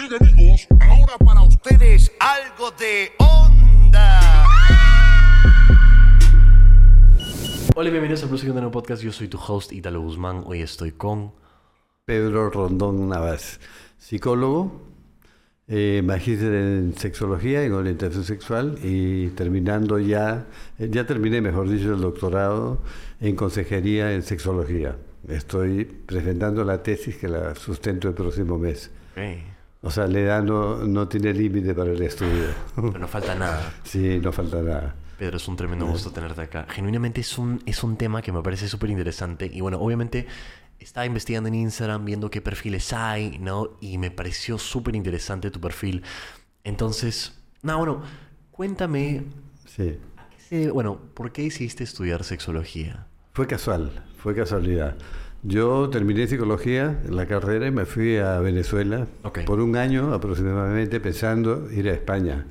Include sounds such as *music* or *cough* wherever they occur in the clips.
Amigos, ahora para ustedes algo de onda. Hola y bienvenidos a Plus de nuevo podcast. Yo soy tu host Italo Guzmán. Hoy estoy con Pedro Rondón Navas, psicólogo, eh, magíster en sexología, en orientación sexual y terminando ya, eh, ya terminé, mejor dicho, el doctorado en consejería en sexología. Estoy presentando la tesis que la sustento el próximo mes. Hey, O sea, la edad no, no tiene límite para el estudio. pero no falta nada. sí, no falta nada. Pedro, es un tremendo gusto tenerte acá. Genuinamente es un, es un tema que me parece súper interesante. Y bueno, obviamente estaba investigando en Instagram, viendo qué perfiles hay, ¿no? Y me pareció súper interesante tu perfil. Entonces, no, bueno, cuéntame, Sí. ¿a qué se- bueno, ¿por qué decidiste estudiar sexología? Fue casual, fue casualidad. Yo terminé psicología, la carrera, y me fui a Venezuela Ok. por un año aproximadamente pensando ir a España.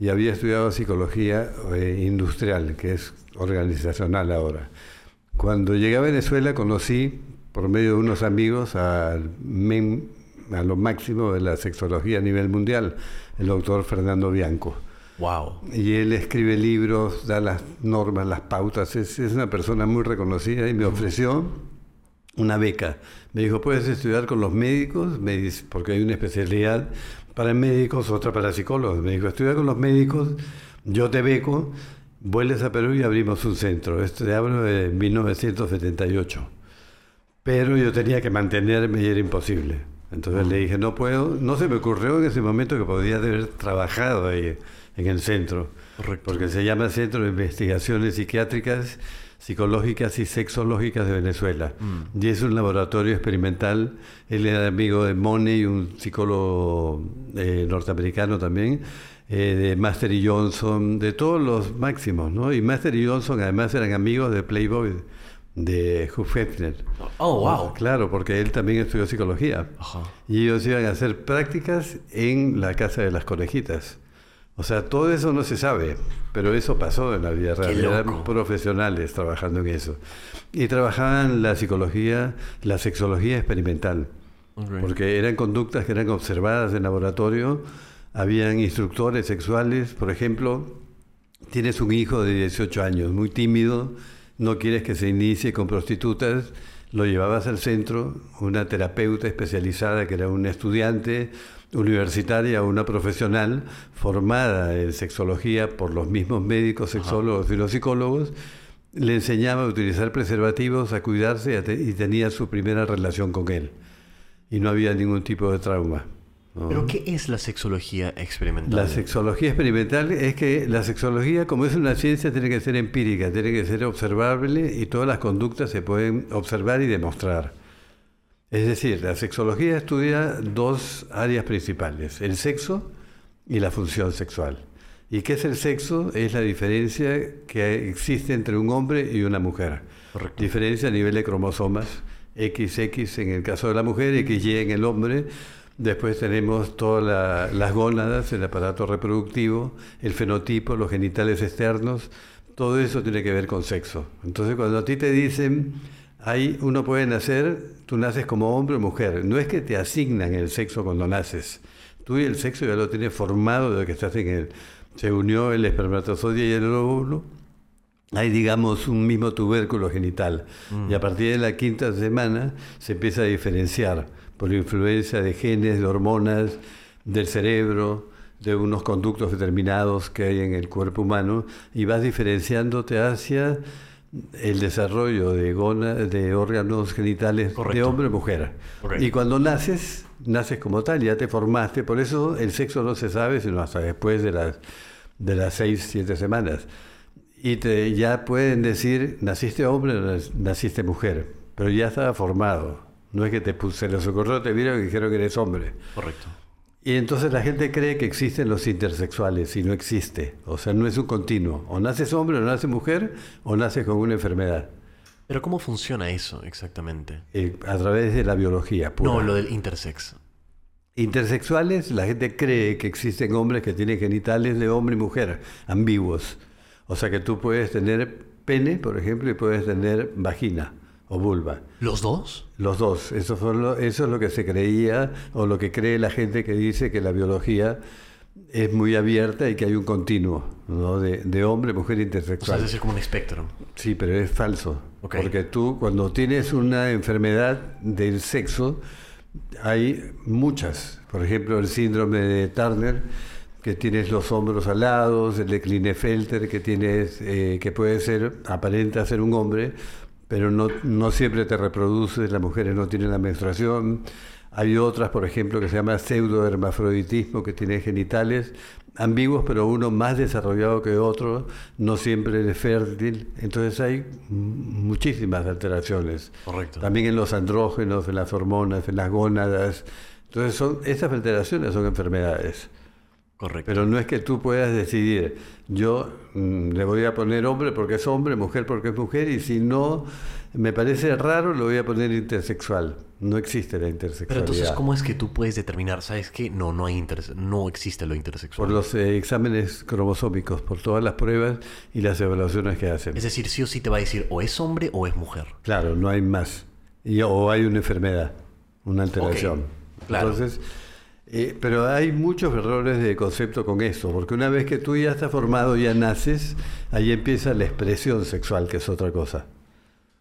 Y había estudiado psicología eh, industrial, que es organizacional ahora. Cuando llegué a Venezuela conocí, por medio de unos amigos, al men- a lo máximo de la sexología a nivel mundial, el doctor Fernando Bianco. Wow. Y él escribe libros, da las normas, las pautas. Es, es una persona muy reconocida y me ofreció una beca. Me dijo, puedes estudiar con los médicos, me dice, porque hay una especialidad para médicos, otra para psicólogos. Me dijo, estudia con los médicos, yo te beco, vuelves a Perú y abrimos un centro. Esto te hablo de 1978. Pero yo tenía que mantenerme y era imposible. Entonces le dije, no puedo, no se me ocurrió en ese momento que podía haber trabajado ahí en el centro, Correcto. porque se llama Centro de Investigaciones Psiquiátricas, Psicológicas y Sexológicas de Venezuela. Y es un laboratorio experimental. Él era amigo de Money, un psicólogo eh, norteamericano también, eh, de Master y Johnson, de todos los máximos, ¿no? Y Master y Johnson además eran amigos de Playboy, de Hugh Hefner. Oh, wow. Claro, porque él también estudió psicología. Ajá. Y ellos iban a hacer prácticas en la casa de las conejitas. O sea, todo eso no se sabe, pero eso pasó en la vida real. Eran profesionales trabajando en eso. Y trabajaban la psicología, la sexología experimental. Ok. Porque eran conductas que eran observadas en laboratorio. Habían instructores sexuales, por ejemplo, tienes un hijo de 18 años, muy tímido, no quieres que se inicie con prostitutas, lo llevabas al centro, una terapeuta especializada que era una estudiante universitaria, una profesional formada en sexología por los mismos médicos, sexólogos y los psicólogos, le enseñaba a utilizar preservativos, a cuidarse y tenía su primera relación con él. Y no había ningún tipo de trauma. ¿no? ¿Pero qué es la sexología experimental? La sexología experimental es que la sexología, como es una ciencia, tiene que ser empírica, tiene que ser observable y todas las conductas se pueden observar y demostrar. Es decir, la sexología estudia dos áreas principales, el sexo y la función sexual. ¿Y qué es el sexo? Es la diferencia que existe entre un hombre y una mujer. Correcto. Diferencia a nivel de cromosomas, XX en el caso de la mujer, XY en el hombre. Después tenemos todas la- las gónadas, el aparato reproductivo, el fenotipo, los genitales externos. Todo eso tiene que ver con sexo. Entonces, cuando a ti te dicen, ahí uno puede nacer, tú naces como hombre o mujer. No es que te asignan el sexo cuando naces. Tú y el sexo ya lo tienes formado desde que estás en el... Se unió el espermatozoide y el óvulo hay, digamos, un mismo tubérculo genital. Y a partir de la quinta semana se empieza a diferenciar por influencia de genes, de hormonas, del cerebro, de unos conductos determinados que hay en el cuerpo humano, y vas diferenciándote hacia el desarrollo de, gona- de órganos genitales de hombre o mujer. Correcto. Y cuando naces, naces como tal, ya te formaste, por eso el sexo no se sabe sino hasta después de las, de las seis, siete semanas. Y te, ya pueden decir, naciste hombre o nac- naciste mujer, pero ya estaba formado. No es que te puse, se les ocurrió, te vieron y dijeron que eres hombre. Correcto. Y entonces la gente cree que existen los intersexuales y no existe. O sea, no es un continuo. O naces hombre o naces mujer o naces con una enfermedad. Pero ¿cómo funciona eso exactamente? Eh, a través de la biología pura. No, lo del intersex. Intersexuales, la gente cree que existen hombres que tienen genitales de hombre y mujer, ambiguos. O sea que tú puedes tener pene, por ejemplo, y puedes tener vagina. O vulva. ¿Los dos? Los dos. Eso, fue lo- eso es lo que se creía o lo que cree la gente que dice que la biología es muy abierta y que hay un continuo ¿no? de, de hombre, mujer O sea, intersexual. es decir, como un espectro. Sí, pero es falso. Ok. Porque tú, cuando tienes una enfermedad del sexo, hay muchas. Por ejemplo, el síndrome de Turner, que tienes los hombros alados, el de Klinefelter, que tienes, eh, que puede ser, aparenta ser un hombre, pero no, no siempre te reproduces, las mujeres no tienen la menstruación. Hay otras, por ejemplo, que se llama pseudohermafroditismo, que tiene genitales ambiguos, pero uno más desarrollado que otro, no siempre es fértil. Entonces hay muchísimas alteraciones. Correcto. También en los andrógenos, en las hormonas, en las gónadas. Entonces son, esas alteraciones son enfermedades. Correcto. Pero no es que tú puedas decidir, yo mm, le voy a poner hombre porque es hombre, mujer porque es mujer, y si no me parece raro, lo voy a poner intersexual. No existe la Pero intersexualidad. entonces, ¿cómo es que tú puedes determinar, sabes que no, no hay interse- no existe lo intersexual? Por los eh, exámenes cromosómicos, por todas las pruebas y las evaluaciones que hacen. Es decir, sí o sí te va a decir o es hombre o es mujer. Claro, no hay más. Y- o hay una enfermedad, una alteración. claro. Entonces, eh, pero hay muchos errores de concepto con eso, porque una vez que tú ya estás formado, ya naces, ahí empieza la expresión sexual, que es otra cosa.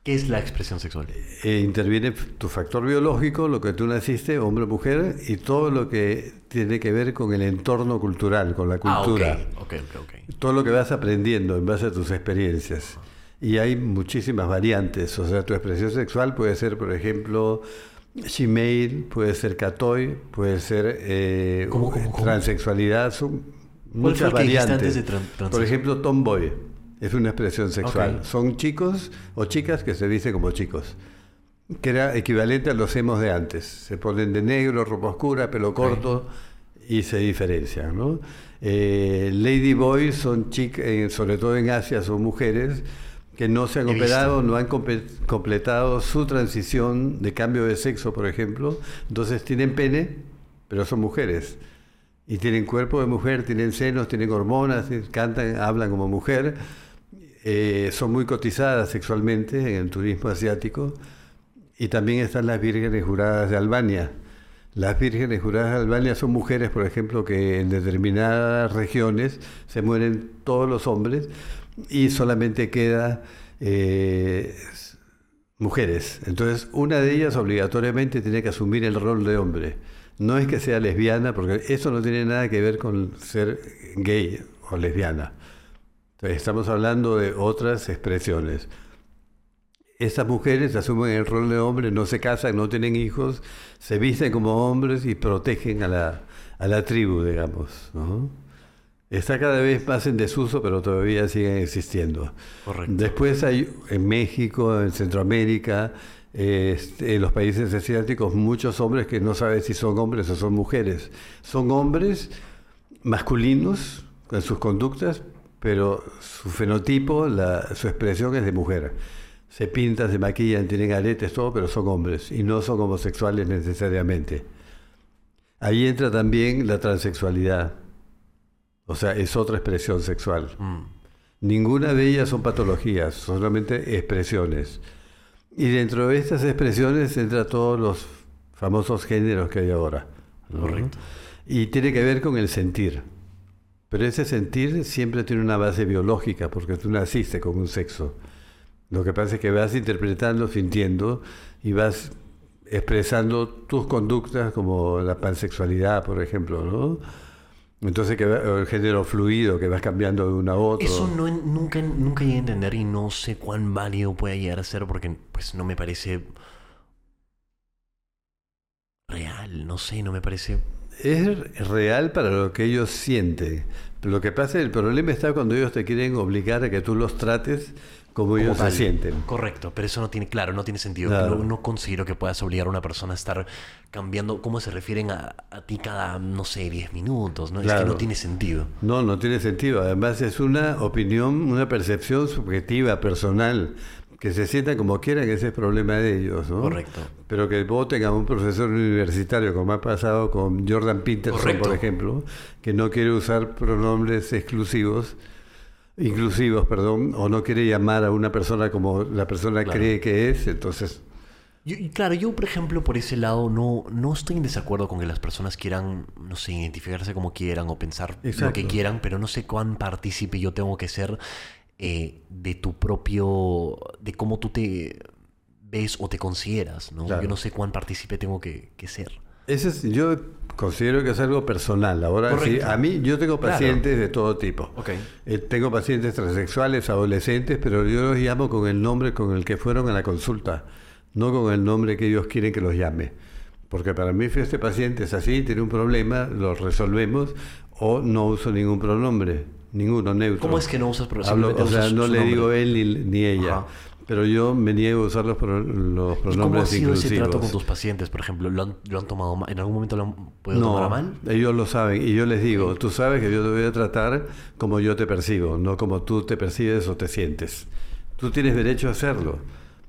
¿Qué es la expresión sexual? Eh, interviene tu factor biológico, lo que tú naciste, hombre o mujer, y todo lo que tiene que ver con el entorno cultural, con la cultura. Ah, ok, ok, ok. ok. todo lo que vas aprendiendo en base a tus experiencias. Y hay muchísimas variantes. O sea, tu expresión sexual puede ser, por ejemplo, shemale, puede ser catoy, puede ser eh, ¿Cómo, cómo, cómo? transexualidad. Son muchas variantes. antes de tran- por ejemplo, tomboy es una expresión sexual. Son chicos o chicas que se visten como chicos. Que era equivalente a los hemos de antes. Se ponen de negro, ropa oscura, pelo corto y se diferencian, ¿no? Eh, Lady Boys son chicas, sobre todo en Asia, son mujeres que no se han operado, no han completado su transición de cambio de sexo, por ejemplo. Entonces tienen pene, pero son mujeres. Y tienen cuerpo de mujer, tienen senos, tienen hormonas, eh, cantan, hablan como mujer. Eh, son muy cotizadas sexualmente en el turismo asiático. Y también están las vírgenes juradas de Albania. Las vírgenes juradas de Albania son mujeres, por ejemplo, que en determinadas regiones se mueren todos los hombres y solamente queda eh, mujeres. Entonces, una de ellas obligatoriamente tiene que asumir el rol de hombre. No es que sea lesbiana, porque eso no tiene nada que ver con ser gay o lesbiana. Entonces, estamos hablando de otras expresiones. Estas mujeres asumen el rol de hombre, no se casan, no tienen hijos, se visten como hombres y protegen a la, a la tribu, digamos. ¿no? Está cada vez más en desuso, pero todavía siguen existiendo. Correcto. Después hay en México, en Centroamérica, este, en los países asiáticos, muchos hombres que no saben si son hombres o son mujeres. Son hombres masculinos en sus conductas, pero su fenotipo, la- su expresión es de mujer. Se pintan, se maquillan, tienen aretes, todo, pero son hombres y no son homosexuales necesariamente. Ahí entra también la transexualidad. O sea, es otra expresión sexual. Mm. Ninguna de ellas son patologías, solamente expresiones. Y dentro de estas expresiones entra todos los famosos géneros que hay ahora. ¿no? Correcto. Y tiene que ver con el sentir. Pero ese sentir siempre tiene una base biológica, porque tú naciste con un sexo. Lo que pasa es que vas interpretando, sintiendo y vas expresando tus conductas como la pansexualidad, por ejemplo, ¿no? Entonces que el género fluido que vas cambiando de uno a otro. Eso no, nunca, nunca llegué a entender y no sé cuán válido puede llegar a ser porque pues no me parece real, no sé, no me parece... Es real para lo que ellos sienten. Lo que pasa, el problema está cuando ellos te quieren obligar a que tú los trates como, ellos se sienten. Correcto, pero eso no tiene, claro, no tiene sentido. Claro. No, no considero que puedas obligar a una persona a estar cambiando cómo se refieren a, a ti cada, no sé, 10 minutos, ¿no? Es que no tiene sentido. No, no tiene sentido. Además es una opinión, una percepción subjetiva, personal. Que se sientan como quieran, ese es el problema de ellos, ¿no? Correcto. Pero que voten a un profesor universitario, como ha pasado con Jordan Peterson, Correcto. por ejemplo, que no quiere usar pronombres exclusivos, inclusivos, perdón, o no quiere llamar a una persona como la persona Claro. cree que es, entonces Yo- claro, yo por ejemplo por ese lado no, no estoy en desacuerdo con que las personas quieran, no sé, identificarse como quieran o pensar lo que quieran, pero no sé cuán partícipe yo tengo que ser eh, de tu propio, de cómo tú te ves o te consideras, ¿no? Claro. Yo no sé cuán partícipe tengo que, que ser. Ese es, yo considero que es algo personal. Ahora sí, a mí yo tengo Claro. pacientes de todo tipo. Eh, tengo pacientes transexuales, adolescentes, pero yo los llamo con el nombre con el que fueron a la consulta, no con el nombre que ellos quieren que los llame. Porque para mí, si este paciente es así, tiene un problema, lo resolvemos, o no uso ningún pronombre, ninguno neutro. ¿Cómo es que no usas pro- Hablo- simplemente o sea, no le nombre? digo él ni, ni ella. Ajá. Pero yo me niego a usar los, pro- los ¿Y cómo ha pronombres sido ese inclusivos. trato con tus pacientes, por ejemplo? ¿Lo han, lo han tomado mal? ¿En algún momento lo han podido tomar a mal? ellos lo saben y yo les digo, tú sabes que yo te voy a tratar como yo te percibo, no como tú te percibes o te sientes. Tú tienes derecho a hacerlo.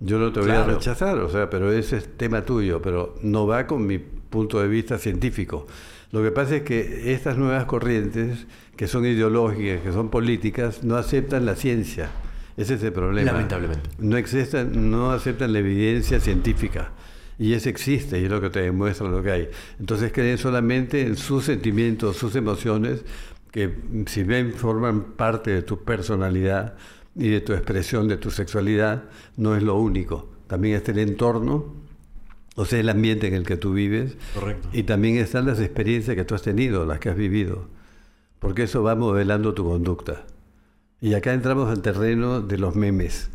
Yo no te voy a rechazar, o sea, pero ese es tema tuyo, pero no va con mi punto de vista científico. Lo que pasa es que estas nuevas corrientes, que son ideológicas, que son políticas, no aceptan la ciencia. Ese es el problema. Lamentablemente. No, existen, no aceptan la evidencia científica. Y eso existe y es lo que te demuestra lo que hay. Entonces creen solamente en sus sentimientos, sus emociones, que si bien forman parte de tu personalidad y de tu expresión de tu sexualidad, no es lo único. También está el entorno, o sea, el ambiente en el que tú vives. Correcto. Y también están las experiencias que tú has tenido, las que has vivido. Porque eso va modelando tu conducta. Y acá entramos al terreno de los memes,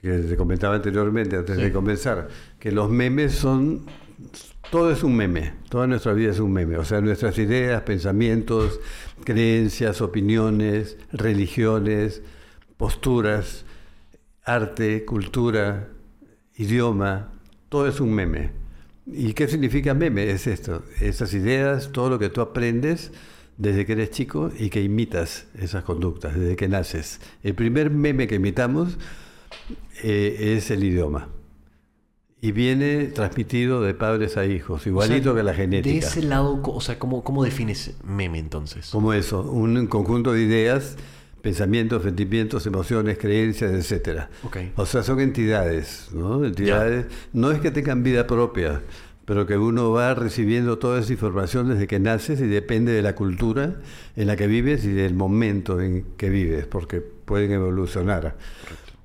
que te comentaba anteriormente, antes Sí. de comenzar, que los memes son, todo es un meme, toda nuestra vida es un meme, o sea, nuestras ideas, pensamientos, creencias, opiniones, religiones, posturas, arte, cultura, idioma, todo es un meme. ¿Y qué significa meme? Es esto, esas ideas, todo lo que tú aprendes desde que eres chico y que imitas esas conductas, desde que naces. El primer meme que imitamos eh, es el idioma. Y viene transmitido de padres a hijos, igualito O sea, que la De genética. ese lado, o sea, ¿cómo, cómo defines meme entonces? Como eso, un conjunto de ideas, pensamientos, sentimientos, emociones, creencias, etcétera. Ok. O sea, son entidades, ¿no? Entidades, no es que tengan vida propia, pero que uno va recibiendo toda esa información desde que naces y depende de la cultura en la que vives y del momento en que vives, porque pueden evolucionar.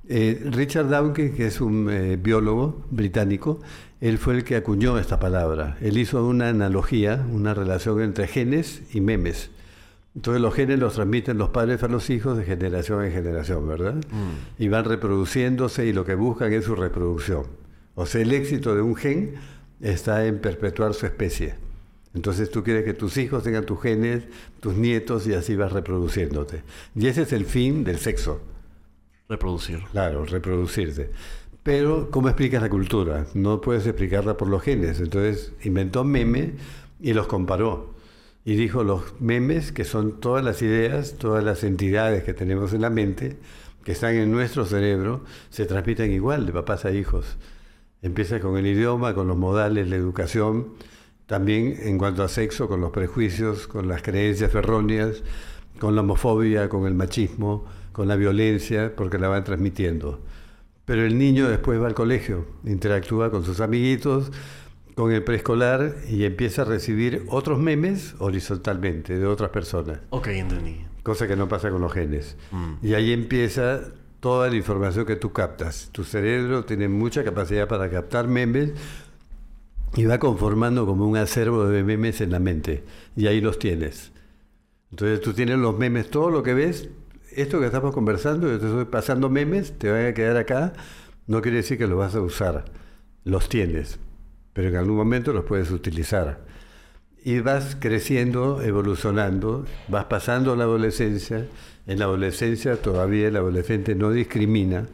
Eh, Richard Dawkins, que es un eh, biólogo británico, él fue el que acuñó esta palabra. Él hizo una analogía, una relación entre genes y memes. Entonces los genes los transmiten los padres a los hijos de generación en generación, ¿verdad? Y van reproduciéndose y lo que buscan es su reproducción. O sea, el éxito de un gen está en perpetuar su especie. Entonces tú quieres que tus hijos tengan tus genes, tus nietos y así vas reproduciéndote. Y ese es el fin del sexo. Reproducir. Claro, reproducirse. Pero, ¿cómo explicas la cultura? No puedes explicarla por los genes. Entonces, inventó meme y los comparó. Y dijo los memes, que son todas las ideas, todas las entidades que tenemos en la mente, que están en nuestro cerebro, se transmiten igual de papás a hijos. Empieza con el idioma, con los modales, la educación, también en cuanto a sexo, con los prejuicios, con las creencias erróneas, con la homofobia, con el machismo, con la violencia, porque la van transmitiendo. Pero el niño después va al colegio, interactúa con sus amiguitos, con el preescolar y empieza a recibir otros memes horizontalmente de otras personas, Ok, entendí. cosa que no pasa con los genes. Mm. Y ahí empieza toda la información que tú captas. Tu cerebro tiene mucha capacidad para captar memes y va conformando como un acervo de memes en la mente. Y ahí los tienes. Entonces tú tienes los memes, todo lo que ves, esto que estamos conversando, yo te estoy pasando memes, te van a quedar acá, no quiere decir que los vas a usar, los tienes, pero en algún momento los puedes utilizar. Y vas creciendo, evolucionando, vas pasando la adolescencia, en la adolescencia todavía el adolescente no discrimina,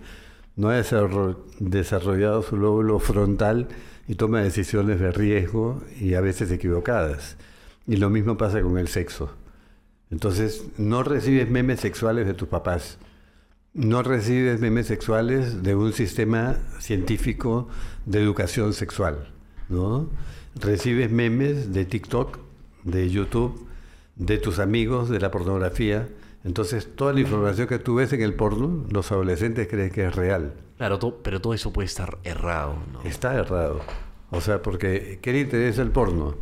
no ha desarro- desarrollado su lóbulo frontal y toma decisiones de riesgo y a veces equivocadas. Y lo mismo pasa con el sexo. Entonces, no recibes memes sexuales de tus papás. No recibes memes sexuales de un sistema científico de educación sexual, ¿no? Recibes memes de TikTok, de YouTube, de tus amigos, de la pornografía, Entonces, toda la información que tú ves en el porno, los adolescentes creen que es real. Claro, to- pero todo eso puede estar errado, ¿no? Está errado. O sea, porque ¿qué le interesa el porno?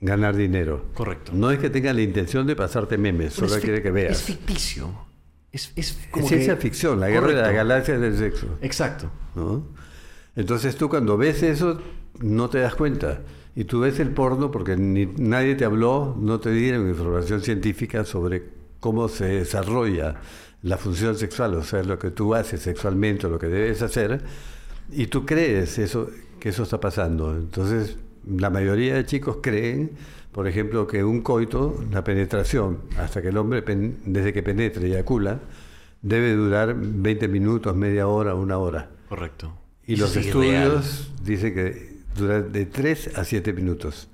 Ganar dinero. Correcto. No es que tenga la intención de pasarte memes, solo quiere que veas. Es ficticio. Es, es como Es ciencia que- ficción, la guerra de las galaxias del sexo. Exacto. ¿no? Entonces tú cuando ves eso no te das cuenta. Y tú ves el porno porque ni, nadie te habló, no te dieron información científica sobre cómo se desarrolla la función sexual, o sea, lo que tú haces sexualmente, lo que debes hacer, y tú crees eso, que eso está pasando. Entonces, la mayoría de chicos creen, por ejemplo, que un coito, la penetración, hasta que el hombre, pen- desde que penetra y eyacula, debe durar 20 minutos, media hora, una hora. Correcto. Y los sí es estudios dicen que dura de 3 a 7 minutos.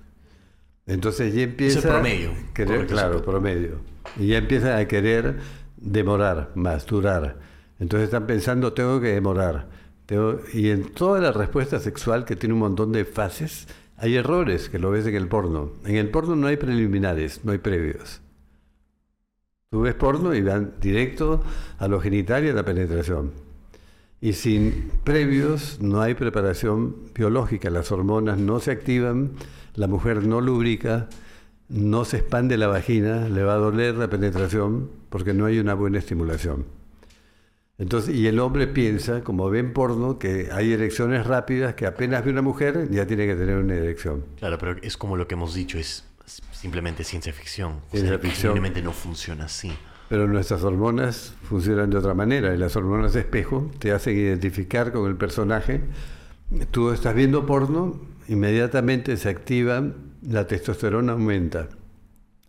Entonces ya empieza... promedio. querer- claro, promedio. Y ya empiezan a querer demorar más, durar. Entonces están pensando, tengo que demorar. Tengo- Y en toda la respuesta sexual, que tiene un montón de fases, hay errores que lo ves en el porno. En el porno no hay preliminares, no hay previos. Tú ves porno y van directo a lo genital y a la penetración. Y sin previos no hay preparación biológica, las hormonas no se activan, la mujer no lubrica, no se expande la vagina, le va a doler la penetración porque no hay una buena estimulación. Entonces, y el hombre piensa, como ven porno, que hay erecciones rápidas, que apenas ve una mujer ya tiene que tener una erección. Claro, pero es como lo que hemos dicho, es simplemente ciencia ficción. O Ciencia sea, ficción. genuinamente no funciona así. Pero nuestras hormonas funcionan de otra manera y las hormonas de espejo te hacen identificar con el personaje. Tú estás viendo porno, inmediatamente se activa, la testosterona aumenta,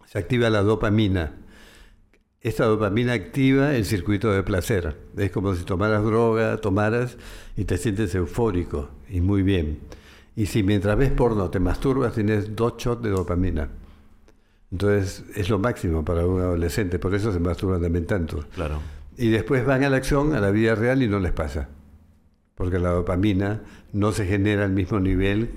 se activa la dopamina. Esta dopamina activa el circuito de placer. Es como si tomaras droga, tomaras y te sientes eufórico y muy bien. Y si mientras ves porno te masturbas, tienes dos shots de dopamina. Entonces es lo máximo para un adolescente, por eso se masturban también tanto. Claro. Y después van a la acción, a la vida real y no les pasa. Porque la dopamina no se genera al mismo nivel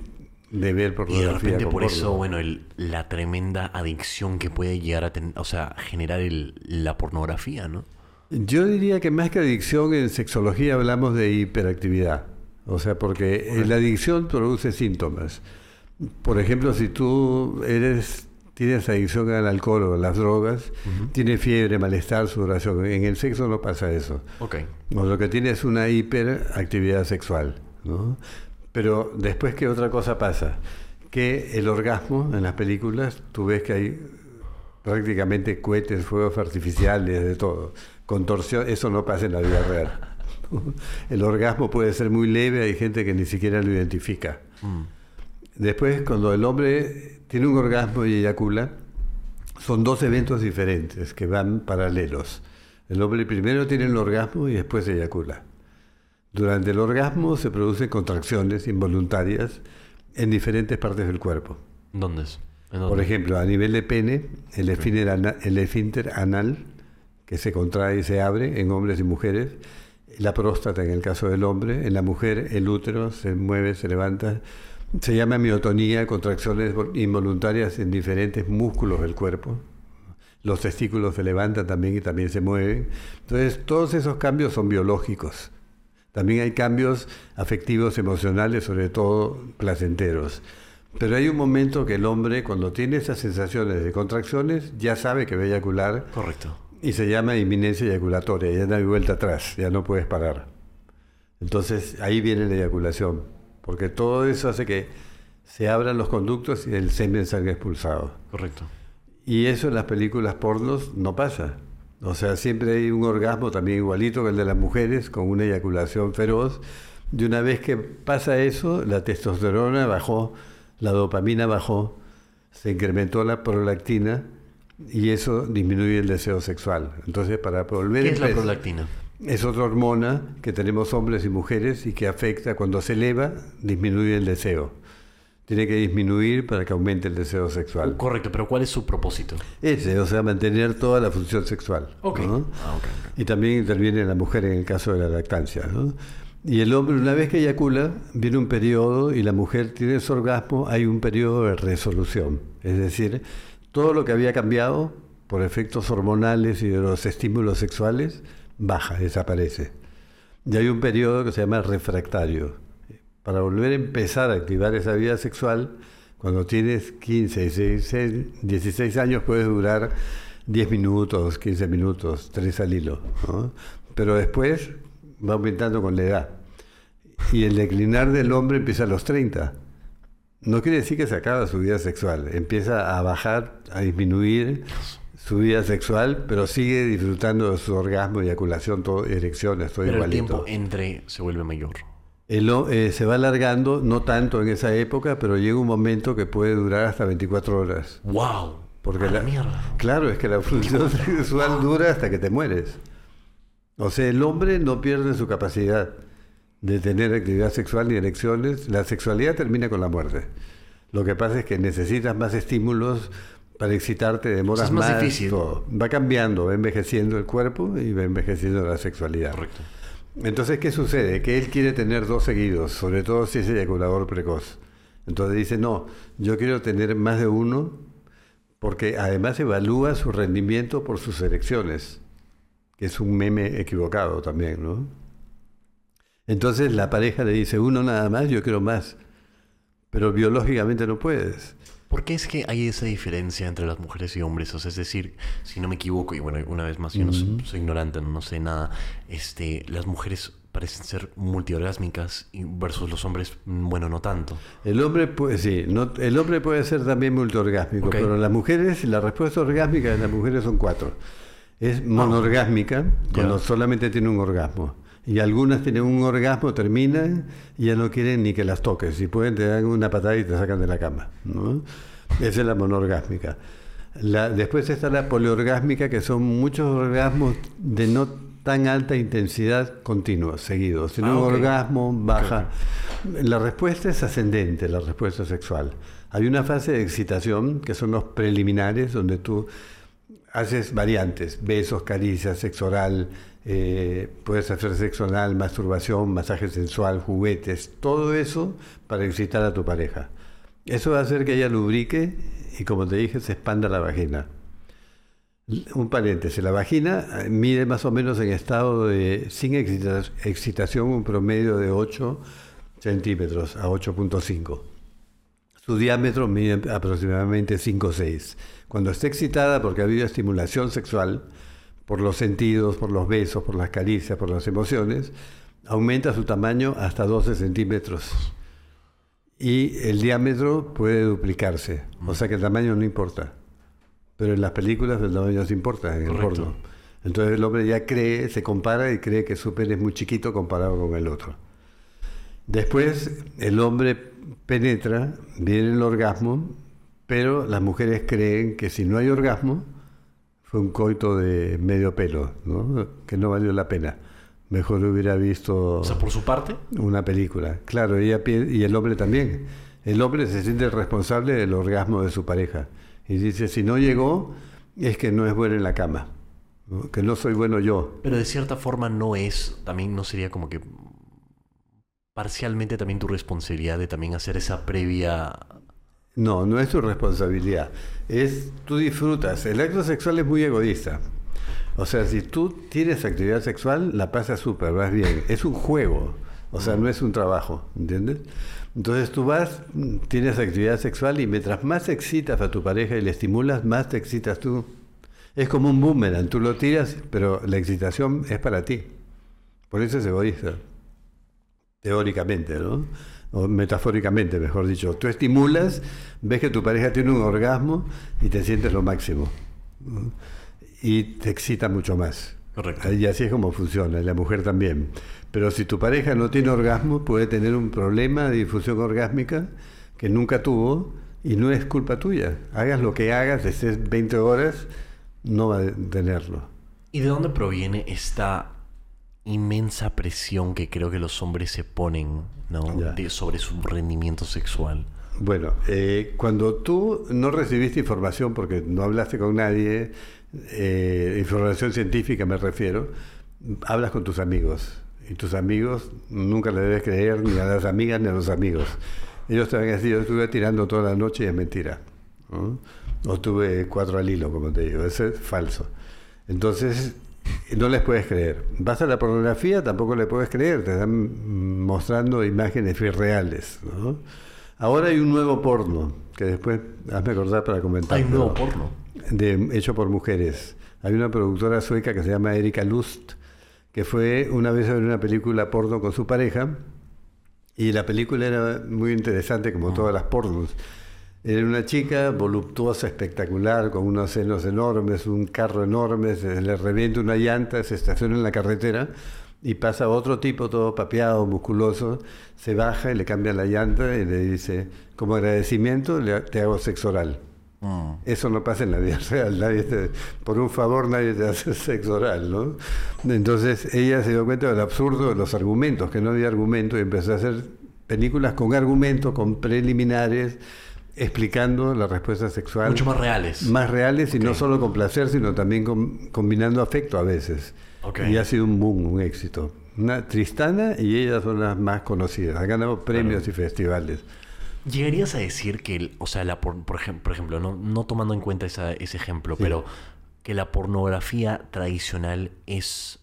de ver Y de repente por eso, bueno, el- la tremenda adicción que puede llegar a tener, o sea, generar el- la pornografía, ¿no? Yo diría que más que adicción, en sexología hablamos de hiperactividad. O sea, porque la adicción produce síntomas. Por ejemplo, si tú eres tienes adicción al alcohol o a las drogas, tienes fiebre, malestar, sudoración. En el sexo no pasa eso. Ok. O lo que tiene es una hiperactividad sexual. ¿no? Pero después, ¿qué otra cosa pasa? Que el orgasmo en las películas, tú ves que hay prácticamente cohetes, fuegos artificiales, de todo. Contorsión, eso no pasa en la vida real. *laughs* El orgasmo puede ser muy leve, hay gente que ni siquiera lo identifica. Mm. Después, cuando el hombre tiene un orgasmo y eyacula, son dos eventos diferentes que van paralelos. El hombre primero tiene el orgasmo y después eyacula. Durante el orgasmo se producen contracciones involuntarias en diferentes partes del cuerpo. ¿Dónde es? ¿En Por ejemplo, a nivel de pene, el esfínter, el esfínter anal, que se contrae y se abre en hombres y mujeres, la próstata en el caso del hombre, en la mujer el útero se mueve, se levanta, se llama miotonía, contracciones vol- involuntarias en diferentes músculos del cuerpo. Los testículos se levantan también y también se mueven. Entonces, todos esos cambios son biológicos. También hay cambios afectivos, emocionales, sobre todo placenteros. Pero hay un momento que el hombre, cuando tiene esas sensaciones de contracciones, ya sabe que va a eyacular Correcto. y se llama inminencia eyaculatoria, ya no hay vuelta atrás, ya no puedes parar. Entonces ahí viene la eyaculación, porque todo eso hace que se abran los conductos y el semen salga expulsado. Correcto. Y eso en las películas pornos no pasa. O sea, siempre hay un orgasmo también igualito que el de las mujeres, con una eyaculación feroz. De una vez que pasa eso, la testosterona bajó, la dopamina bajó, se incrementó la prolactina y eso disminuye el deseo sexual. Entonces, para volver ¿Qué es la prolactina? es otra hormona que tenemos hombres y mujeres y que afecta cuando se eleva, disminuye el deseo. Tiene que disminuir para que aumente el deseo sexual. Correcto, pero ¿cuál es su propósito? Ese, o sea, mantener toda la función sexual. Ah, ok, ok. Y también interviene la mujer en el caso de la lactancia. ¿no? Y el hombre, una vez que eyacula, viene un periodo y la mujer tiene su orgasmo, hay un periodo de resolución. Es decir, todo lo que había cambiado por efectos hormonales y de los estímulos sexuales, baja, desaparece. Y hay un periodo que se llama refractario. Para volver a empezar a activar esa vida sexual, cuando tienes 15, 16, 16 años puedes durar 10 minutos, 15 minutos, 3 al hilo. Pero después va aumentando con la edad. Y el declinar del hombre empieza a los 30. No quiere decir que se acaba su vida sexual, empieza a bajar, a disminuir su vida sexual, pero sigue disfrutando de su orgasmo, eyaculación, todo, erecciones, todo pero igualito. el tiempo entre se vuelve mayor. El, eh, se va alargando, no tanto en esa época, pero llega un momento que puede durar hasta 24 horas. ¡Wow! Porque la, mierda. Claro, es que la función sexual dura hasta que te mueres. O sea, el hombre no pierde su capacidad de tener actividad sexual ni erecciones. La sexualidad termina con la muerte. Lo que pasa es que necesitas más estímulos para excitarte, demoras es más difícil. todo. Va cambiando, va envejeciendo el cuerpo y va envejeciendo la sexualidad. Correcto. Entonces, ¿qué sucede? Que él quiere tener dos seguidos, sobre todo si es eyaculador precoz. Entonces dice, no, yo quiero tener más de uno porque además evalúa su rendimiento por sus elecciones, que es un meme equivocado también, ¿no? Entonces la pareja le dice, uno nada más, yo quiero más, pero biológicamente no puedes. ¿Por qué es que hay esa diferencia entre las mujeres y hombres? O sea, es decir, si no me equivoco, y bueno, una vez más, yo no soy, soy ignorante, no sé nada, este, las mujeres parecen ser multiorgásmicas versus los hombres, mm, bueno, no tanto. El hombre puede, sí, no, el hombre puede ser también multiorgásmico, Ok. pero las mujeres, la respuesta orgásmica de las mujeres son cuatro. Es monorgásmica, cuando Ya. solamente tiene un orgasmo. Y algunas tienen un orgasmo, terminan y ya no quieren ni que las toques. Si pueden, te dan una patada y te sacan de la cama. ¿no? Esa es la monorgásmica. La, después está la poliorgásmica, que son muchos orgasmos de no tan alta intensidad continuos, seguidos, sino Ah, un ok. orgasmo baja. La respuesta es ascendente, la respuesta sexual. Hay una fase de excitación, que son los preliminares, donde tú haces variantes, besos, caricias, sexo oral, eh, puedes hacer sexo anal, masturbación, masaje sensual, juguetes, todo eso para excitar a tu pareja. Eso va a hacer que ella lubrique y como te dije, se expanda la vagina. Un paréntesis, la vagina eh, mide más o menos en estado de sin excita- excitación un promedio de 8 centímetros a 8.5. Su diámetro mide aproximadamente 5 o 6. Cuando está excitada porque ha habido estimulación sexual, por los sentidos, por los besos, por las caricias, por las emociones, aumenta su tamaño hasta 12 centímetros. Y el diámetro puede duplicarse. O sea que el tamaño no importa. Pero en las películas el tamaño sí importa, en el porno. Entonces el hombre ya cree, se compara y cree que su pene es muy chiquito comparado con el otro. Después el hombre penetra, viene el orgasmo, pero las mujeres creen que si no hay orgasmo, fue un coito de medio pelo, ¿no? que no valió la pena. Mejor hubiera visto O sea, por su parte, una película. Claro, ella y el hombre también. El hombre se siente responsable del orgasmo de su pareja. Y dice, si no llegó, es que no es bueno en la cama. ¿no? Que no soy bueno yo. pero de cierta forma no es, también no sería como que parcialmente también tu responsabilidad de también hacer esa previa... No, no es tu responsabilidad. Es, tú disfrutas. El acto sexual es muy egoísta. O sea, si tú tienes actividad sexual, la pasas súper, vas bien. Es un juego. O sea, no es un trabajo, ¿entiendes? Entonces tú vas, tienes actividad sexual y mientras más excitas a tu pareja y le estimulas, más te excitas tú. Es como un boomerang, tú lo tiras, pero la excitación es para ti. Por eso es egoísta. Teóricamente, ¿no? O metafóricamente, mejor dicho. Tú estimulas, ves que tu pareja tiene un orgasmo y te sientes lo máximo. ¿no? Y te excita mucho más. Correcto. Y así es como funciona, y la mujer también. Pero si tu pareja no tiene orgasmo, puede tener un problema de difusión orgásmica que nunca tuvo y no es culpa tuya. Hagas lo que hagas, estés 20 horas, no va a tenerlo. ¿Y de dónde proviene esta inmensa presión que creo que los hombres se ponen ¿no? Ya. De- sobre su rendimiento sexual? Bueno, eh, cuando tú no recibiste información porque no hablaste con nadie, eh, información científica me refiero, hablas con tus amigos. Y tus amigos nunca le debes creer ni a las amigas ni a los amigos. Ellos te van a decir, yo estuve tirando toda la noche y es mentira. ¿no? o tuve cuatro al hilo, como te digo. Eso es falso. Entonces, no les puedes creer. Vas a la pornografía, tampoco le puedes creer, te están mostrando imágenes irreales. ¿no? Ahora hay un nuevo porno, que después hazme acordar para comentar. Hay un nuevo porno. De, hecho por mujeres. Hay una productora sueca que se llama Erika Lust, que fue una vez a ver una película porno con su pareja, y la película era muy interesante, como todas las pornos. Era una chica voluptuosa, espectacular, con unos senos enormes, un carro enorme, se le revienta una llanta, se estaciona en la carretera y pasa otro tipo todo papeado, musculoso, se baja y le cambia la llanta y le dice, como agradecimiento te hago sexo oral. Mm. Eso no pasa en la vida *laughs* real, nadie por un favor nadie te hace *laughs* sexo oral, ¿no? Entonces ella se dio cuenta del absurdo de los argumentos, que no había argumento y empezó a hacer películas con argumentos, con preliminares, explicando la respuesta sexual. Mucho más reales. Más reales y no solo con placer, sino también combinando afecto a veces. Y ha sido un boom, un éxito. Una Tristana y ellas son las más conocidas. Han ganado premios y festivales. ¿Llegarías a decir que, o sea, la por, por, ejemplo, no, no, tomando en cuenta esa, ese ejemplo, pero que la pornografía tradicional es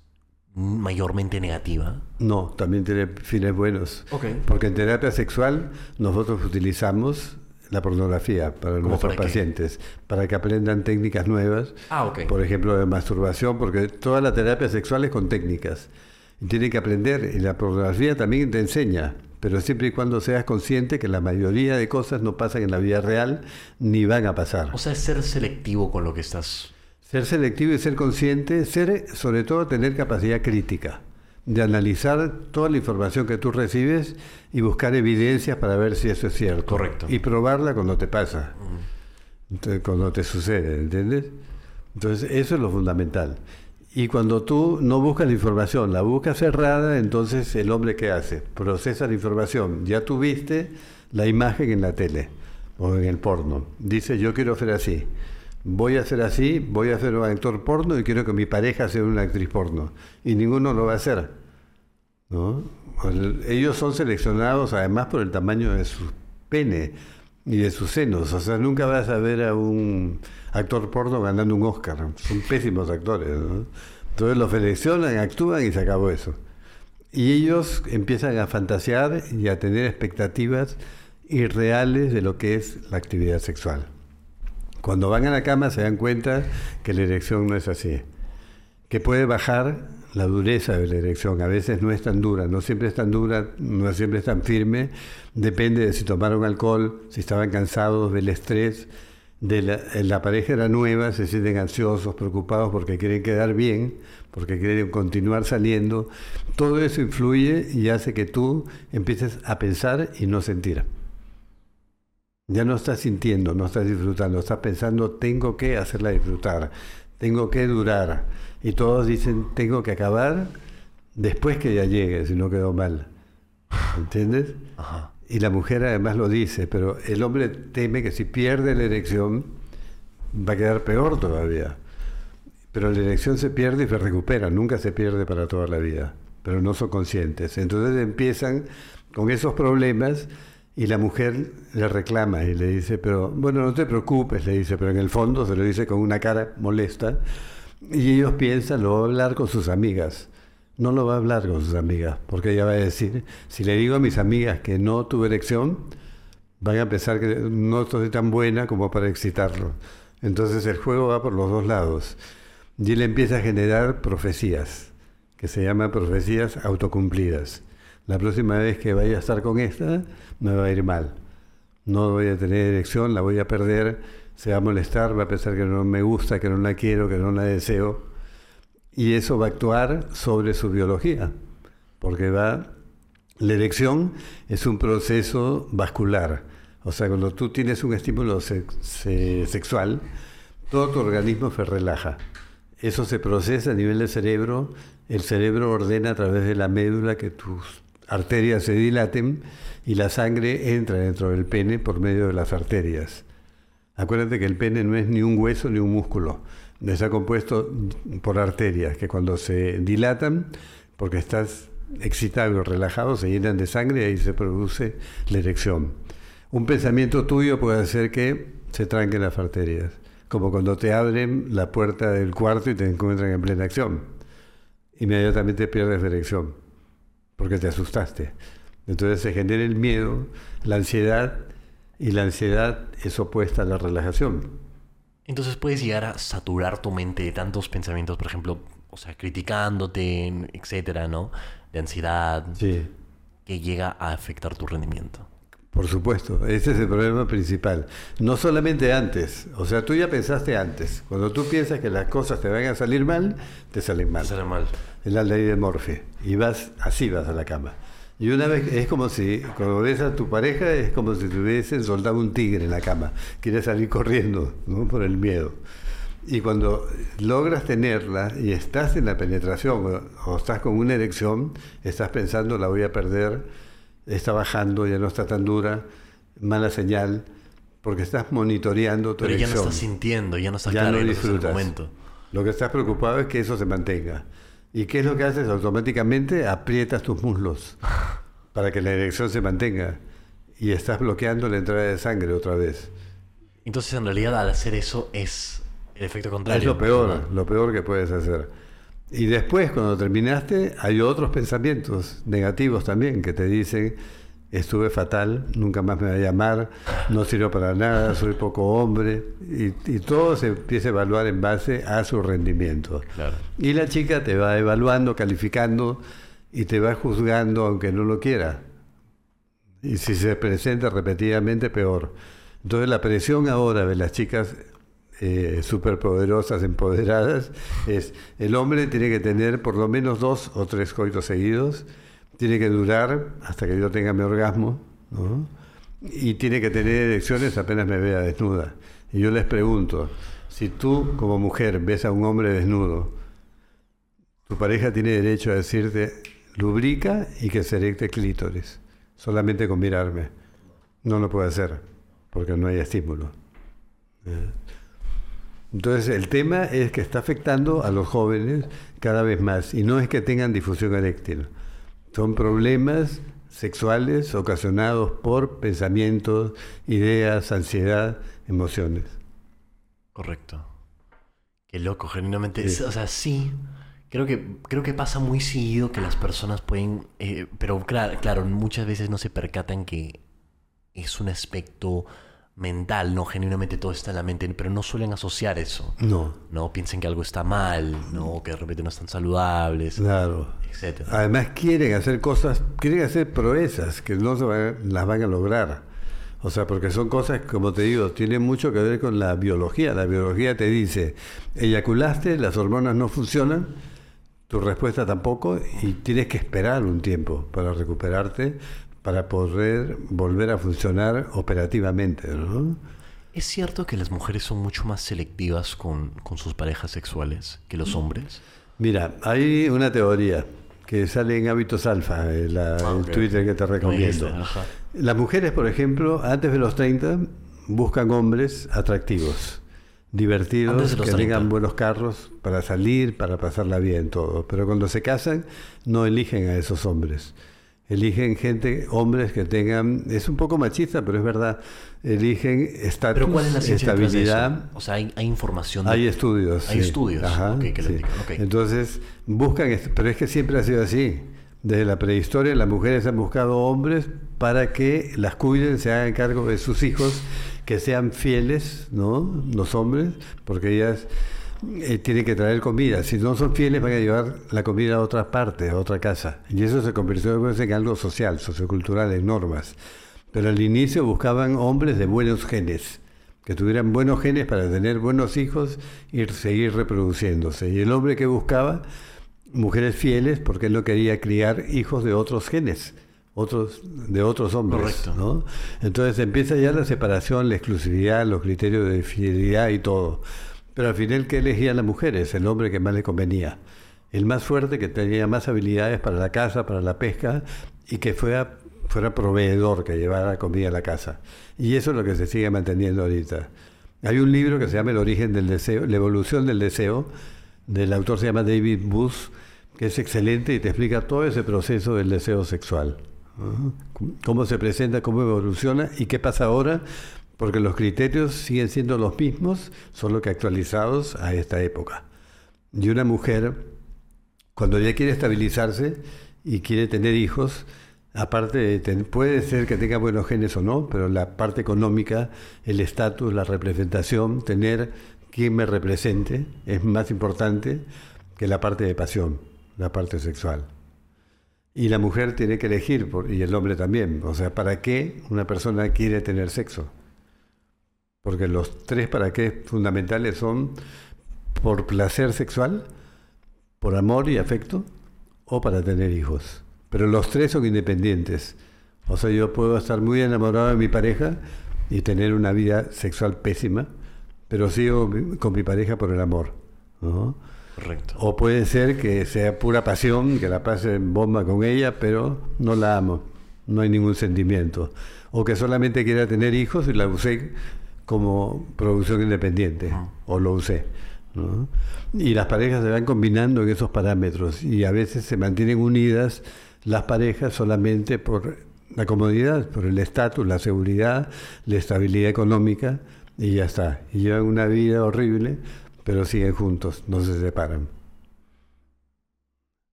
mayormente negativa? No, también tiene fines buenos. Porque en terapia sexual nosotros utilizamos la pornografía para nuestros pacientes, para que aprendan técnicas nuevas. Ah, Por ejemplo, de masturbación, porque toda la terapia sexual es con técnicas. Y tienen que aprender, y la pornografía también te enseña, pero siempre y cuando seas consciente que la mayoría de cosas no pasan en la vida real ni van a pasar. O sea, es ser selectivo con lo que estás. Ser selectivo y ser consciente, ser, sobre todo, tener capacidad crítica de analizar toda la información que tú recibes y buscar evidencias para ver si eso es cierto. Correcto. Y probarla cuando te pasa, cuando te sucede, ¿entiendes? Entonces, eso es lo fundamental. Y cuando tú no buscas la información, la buscas cerrada, entonces el hombre ¿qué hace? Procesa la información. Ya tuviste la imagen en la tele o en el porno. Dice, yo quiero ser así. Voy a ser así, voy a ser un actor porno y quiero que mi pareja sea una actriz porno. Y ninguno lo va a hacer. ¿No? Ellos son seleccionados además por el tamaño de su pene y de sus senos. O sea, nunca vas a ver a un actor porno ganando un Oscar. Son pésimos actores. Entonces los seleccionan, actúan y se acabó eso. Y ellos empiezan a fantasear y a tener expectativas irreales de lo que es la actividad sexual. Cuando van a la cama se dan cuenta que la erección no es así, que puede bajar la dureza de la erección. A veces no es tan dura, no siempre es tan dura, no siempre es tan firme. Depende de si tomaron alcohol, si estaban cansados del estrés. De la, la pareja era nueva, se sienten ansiosos, preocupados porque quieren quedar bien, porque quieren continuar saliendo. Todo eso influye y hace que tú empieces a pensar y no sentir. Ya no estás sintiendo, no estás disfrutando, estás pensando, tengo que hacerla disfrutar, tengo que durar y todos dicen, tengo que acabar después que ya llegue, si no quedó mal. ¿Entiendes? Y la mujer además lo dice, pero el hombre teme que si pierde la erección va a quedar peor todavía. Pero la erección se pierde y se recupera, nunca se pierde para toda la vida, pero no son conscientes. Entonces empiezan con esos problemas y la mujer le reclama y le dice, pero bueno, no te preocupes, le dice, pero en el fondo se lo dice con una cara molesta y ellos piensan, lo va a hablar con sus amigas. No lo va a hablar con sus amigas, porque ella va a decir, si le digo a mis amigas que no tuve erección, van a pensar que no estoy tan buena como para excitarlo. Entonces el juego va por los dos lados. Y él empieza a generar profecías, que se llaman profecías autocumplidas. La próxima vez que vaya a estar con esta, me va a ir mal. No voy a tener erección, la voy a perder se va a molestar, va a pensar que no me gusta, que no la quiero, que no la deseo. Y eso va a actuar sobre su biología, porque va... La erección es un proceso vascular. O sea, cuando tú tienes un estímulo sexual, todo tu organismo se relaja. Eso se procesa a nivel del cerebro. El cerebro ordena a través de la médula que tus arterias se dilaten y la sangre entra dentro del pene por medio de las arterias. Acuérdate que el pene no es ni un hueso ni un músculo. Está compuesto por arterias que cuando se dilatan, porque estás excitado relajado, se llenan de sangre y ahí se produce la erección. Un pensamiento tuyo puede hacer que se tranquen las arterias. Como cuando te abren la puerta del cuarto y te encuentran en plena acción. Inmediatamente pierdes dirección, porque te asustaste. Entonces se genera el miedo, la ansiedad, y la ansiedad es opuesta a la relajación. Entonces puedes llegar a saturar tu mente de tantos pensamientos, por ejemplo, o sea, criticándote, etcétera, ¿no? De ansiedad, Sí. que llega a afectar tu rendimiento. Por supuesto, ese es el problema principal. No solamente antes, o sea, tú ya pensaste antes. Cuando tú piensas que las cosas te van a salir mal, te salen mal. Sale mal. Es la ley de Morphy. Y vas, así vas a la cama. Y una vez, es como si, cuando ves a tu pareja, es como si te hubiesen soldado un tigre en la cama. Quieres salir corriendo, ¿no? Por el miedo. Y cuando logras tenerla y estás en la penetración o, o estás con una erección, estás pensando, la voy a perder, está bajando, ya no está tan dura, mala señal, porque estás monitoreando tu Pero ya no estás sintiendo, ya no estás Ya claro, no en disfrutas. momento. Lo que estás preocupado es que eso se mantenga. ¿Y qué es lo que haces? Automáticamente aprietas tus muslos *laughs* para que la erección se mantenga. Y estás bloqueando la entrada de sangre otra vez. Entonces, en realidad, al hacer eso es el efecto Es contrario. lo peor, ¿no? lo peor que puedes hacer. Y después, cuando terminaste, hay otros pensamientos negativos también que te dicen, estuve fatal, nunca más me va a llamar, no sirvo para nada, soy poco hombre. Y, y todo se empieza a evaluar en base a su rendimiento. Claro. Y la chica te va evaluando, calificando y te va juzgando aunque no lo quiera. Y si se presenta repetidamente, peor. Entonces la presión ahora de las chicas eh, superpoderosas, empoderadas, es el hombre tiene que tener por lo menos dos o tres coitos seguidos, tiene que durar hasta que yo tenga mi orgasmo, y tiene que tener erecciones apenas me vea desnuda. Y yo les pregunto, si tú como mujer ves a un hombre desnudo, tu pareja tiene derecho a decirte, lubrica y que se erecte clítoris, solamente con mirarme. No lo puede hacer, porque no hay estímulo. ¿Eh? Entonces el tema es que está afectando a los jóvenes cada vez más, y no es que tengan difusión eréctil, son problemas sexuales ocasionados por pensamientos, ideas, ansiedad, emociones. Correcto. Qué loco, genuinamente. Sí. O sea, sí. Creo que, creo que pasa muy seguido que las personas pueden. eh, pero claro, claro, muchas veces no se percatan que es un aspecto mental, no genuinamente todo está en la mente, pero no suelen asociar eso. No, No piensen que algo está mal, no que de repente no están saludables, claro. etcétera. Además quieren hacer cosas, quieren hacer proezas que no se van- las van a lograr. O sea, porque son cosas, como te digo, tienen mucho que ver con la biología. La biología te dice, eyaculaste, las hormonas no funcionan, tu respuesta tampoco, y tienes que esperar un tiempo para recuperarte, para poder volver a funcionar operativamente, ¿no? ¿Es cierto que las mujeres son mucho más selectivas con, con sus parejas sexuales que los hombres? Mira, hay una teoría que sale en Hábitos Alfa, en la- Ah, el. Twitter que te recomiendo. Las mujeres, por ejemplo, antes de los 30, buscan hombres atractivos, divertidos, que 30. tengan buenos carros para salir, para pasarla bien, todo. Pero cuando se casan, no eligen a esos hombres. Eligen gente, hombres que tengan, es un poco machista, pero es verdad, eligen estatus, Pero ¿cuál es la estabilidad, O sea, hay, hay información. de- hay estudios. Hay sí. estudios, Ajá, que sí. Entonces, buscan, pero es que siempre ha sido así. Desde la prehistoria las mujeres han buscado hombres para que las cuiden, se hagan cargo de sus hijos, que sean fieles, ¿no? Los hombres, porque ellas eh, tienen que traer comida. Si no son fieles van a llevar la comida a otra parte, a otra casa. Y eso se convirtió después en algo social, sociocultural, en normas. Pero al inicio buscaban hombres de buenos genes, que tuvieran buenos genes para tener buenos hijos y seguir reproduciéndose. Y el hombre que buscaba mujeres fieles porque él no quería criar hijos de otros genes, otros de otros hombres, Correcto. ¿no? Entonces empieza ya la separación, la exclusividad, los criterios de fidelidad y todo. Pero al final ¿qué elegían las mujeres? El hombre que más le convenía. El más fuerte que tenía más habilidades para la caza, para la pesca y que fuera fuera proveedor, que llevara comida a la casa. Y eso es lo que se sigue manteniendo ahorita. Hay un libro que se llama El origen del deseo, la evolución del deseo, del autor se llama David Bush, que es excelente y te explica todo ese proceso del deseo sexual. Cómo se presenta, cómo evoluciona y qué pasa ahora, porque los criterios siguen siendo los mismos, solo que actualizados a esta época. Y una mujer, cuando ya quiere estabilizarse y quiere tener hijos, aparte de puede ser que tenga buenos genes o no, pero la parte económica, el estatus, la representación, tener quien me represente, es más importante que la parte de pasión, la parte sexual. Y la mujer tiene que elegir, y el hombre también. O sea, ¿para qué una persona quiere tener sexo? Porque los tres para qué fundamentales son por placer sexual, por amor y afecto, o para tener hijos. Pero los tres son independientes. O sea, yo puedo estar muy enamorado de mi pareja y tener una vida sexual pésima, pero sigo con mi pareja por el amor. Correcto. O puede ser que sea pura pasión, que la pase en bomba con ella, pero no la amo, no hay ningún sentimiento. O que solamente quiera tener hijos y la usé como producción independiente, o lo usé. Y las parejas se van combinando en esos parámetros y a veces se mantienen unidas las parejas solamente por la comodidad, por el estatus, la seguridad, la estabilidad económica y ya está. Y llevan una vida horrible, pero siguen juntos, no se separan.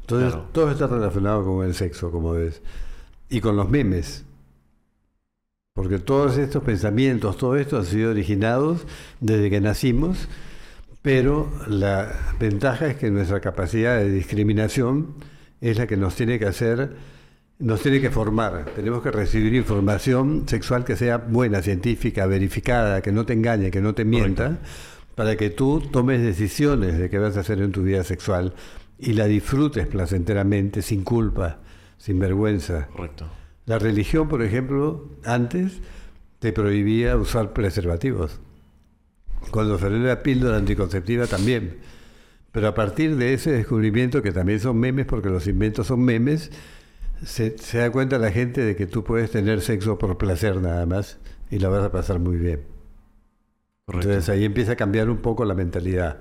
Entonces, todo está relacionado con el sexo, como ves. Y con los memes. Porque todos estos pensamientos, todo esto han sido originados desde que nacimos, pero la ventaja es que nuestra capacidad de discriminación es la que nos tiene que hacer, nos tiene que formar. Tenemos que recibir información sexual que sea buena, científica, verificada, que no te engañe, que no te mienta, para que tú tomes decisiones de qué vas a hacer en tu vida sexual y la disfrutes placenteramente, sin culpa, sin vergüenza. Correcto. La religión, por ejemplo, antes te prohibía usar preservativos. Cuando salió la píldora anticonceptiva también. Pero a partir de ese descubrimiento, que también son memes, porque los inventos son memes, se, da cuenta la gente de que tú puedes tener sexo por placer nada más y la vas a pasar muy bien. Entonces ahí empieza a cambiar un poco la mentalidad.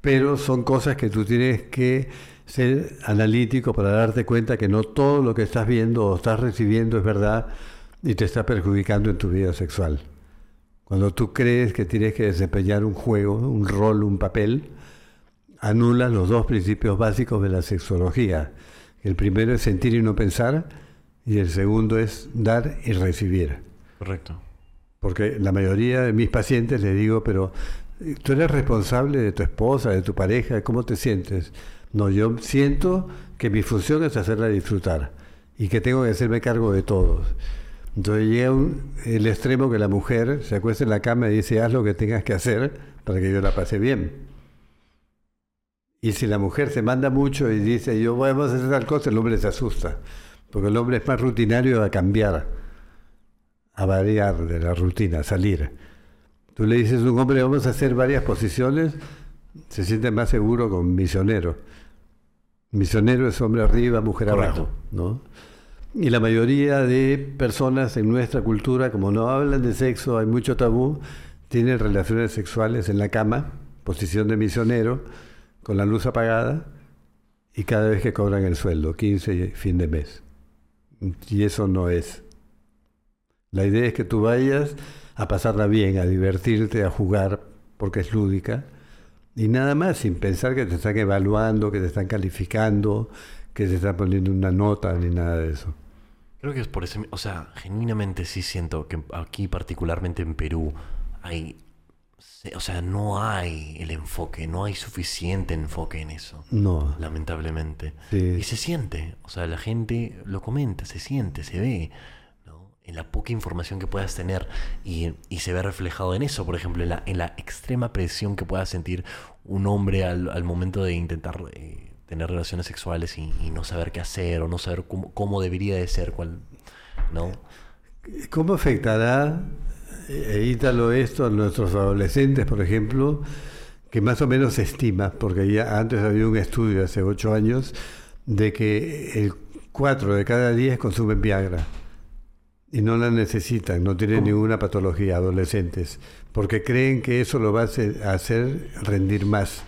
Pero son cosas que tú tienes que ser analítico para darte cuenta que no todo lo que estás viendo o estás recibiendo es verdad y te está perjudicando en tu vida sexual. Cuando tú crees que tienes que desempeñar un juego, un rol, un papel, anula los dos principios básicos de la sexología. El primero es sentir y no pensar, y el segundo es dar y recibir. Correcto. Porque la mayoría de mis pacientes les digo, pero eh, tú eres responsable de tu esposa, de tu pareja, ¿cómo te sientes? No, yo siento que mi función es hacerla disfrutar y que tengo que hacerme cargo de todos. Entonces llega el extremo que la mujer se acuesta en la cama y dice, haz lo que tengas que hacer para que yo la pase bien. Y si la mujer se manda mucho y dice, yo voy a hacer tal cosa, el hombre se asusta. Porque el hombre es más rutinario a cambiar, a variar de la rutina, a salir. Tú le dices a un hombre, vamos a hacer varias posiciones, se siente más seguro con misionero. Misionero es hombre arriba, mujer abajo, ¿no? Y la mayoría de personas en nuestra cultura, como no hablan de sexo, hay mucho tabú, tienen relaciones sexuales en la cama, posición de misionero, con la luz apagada y cada vez que cobran el sueldo, 15 y fin de mes. Y eso no es. La idea es que tú vayas a pasarla bien, a divertirte, a jugar, porque es lúdica, y nada más, sin pensar que te están evaluando, que te están calificando, que te están poniendo una nota, ni nada de eso. Creo que es por eso, o sea, genuinamente sí siento que aquí, particularmente en Perú, hay o sea, no hay el enfoque, no hay suficiente enfoque en eso. No. Lamentablemente. Y se siente, o sea, la gente lo comenta, se siente, se ve. En la poca información que puedas tener y, se ve reflejado en eso, por ejemplo, en la, en la extrema presión que pueda sentir un hombre al, momento de intentar eh, tener relaciones sexuales y, no saber qué hacer o no saber cómo, cómo debería de ser, cuál, ¿no? ¿Cómo afectará eh, Ítalo esto a nuestros adolescentes, por ejemplo, que más o menos se estima, porque ya antes había un estudio hace ocho años, de que el 4 de cada 10 consumen Viagra y no la necesitan, no tienen ninguna patología, adolescentes, porque creen que eso lo va a hacer rendir más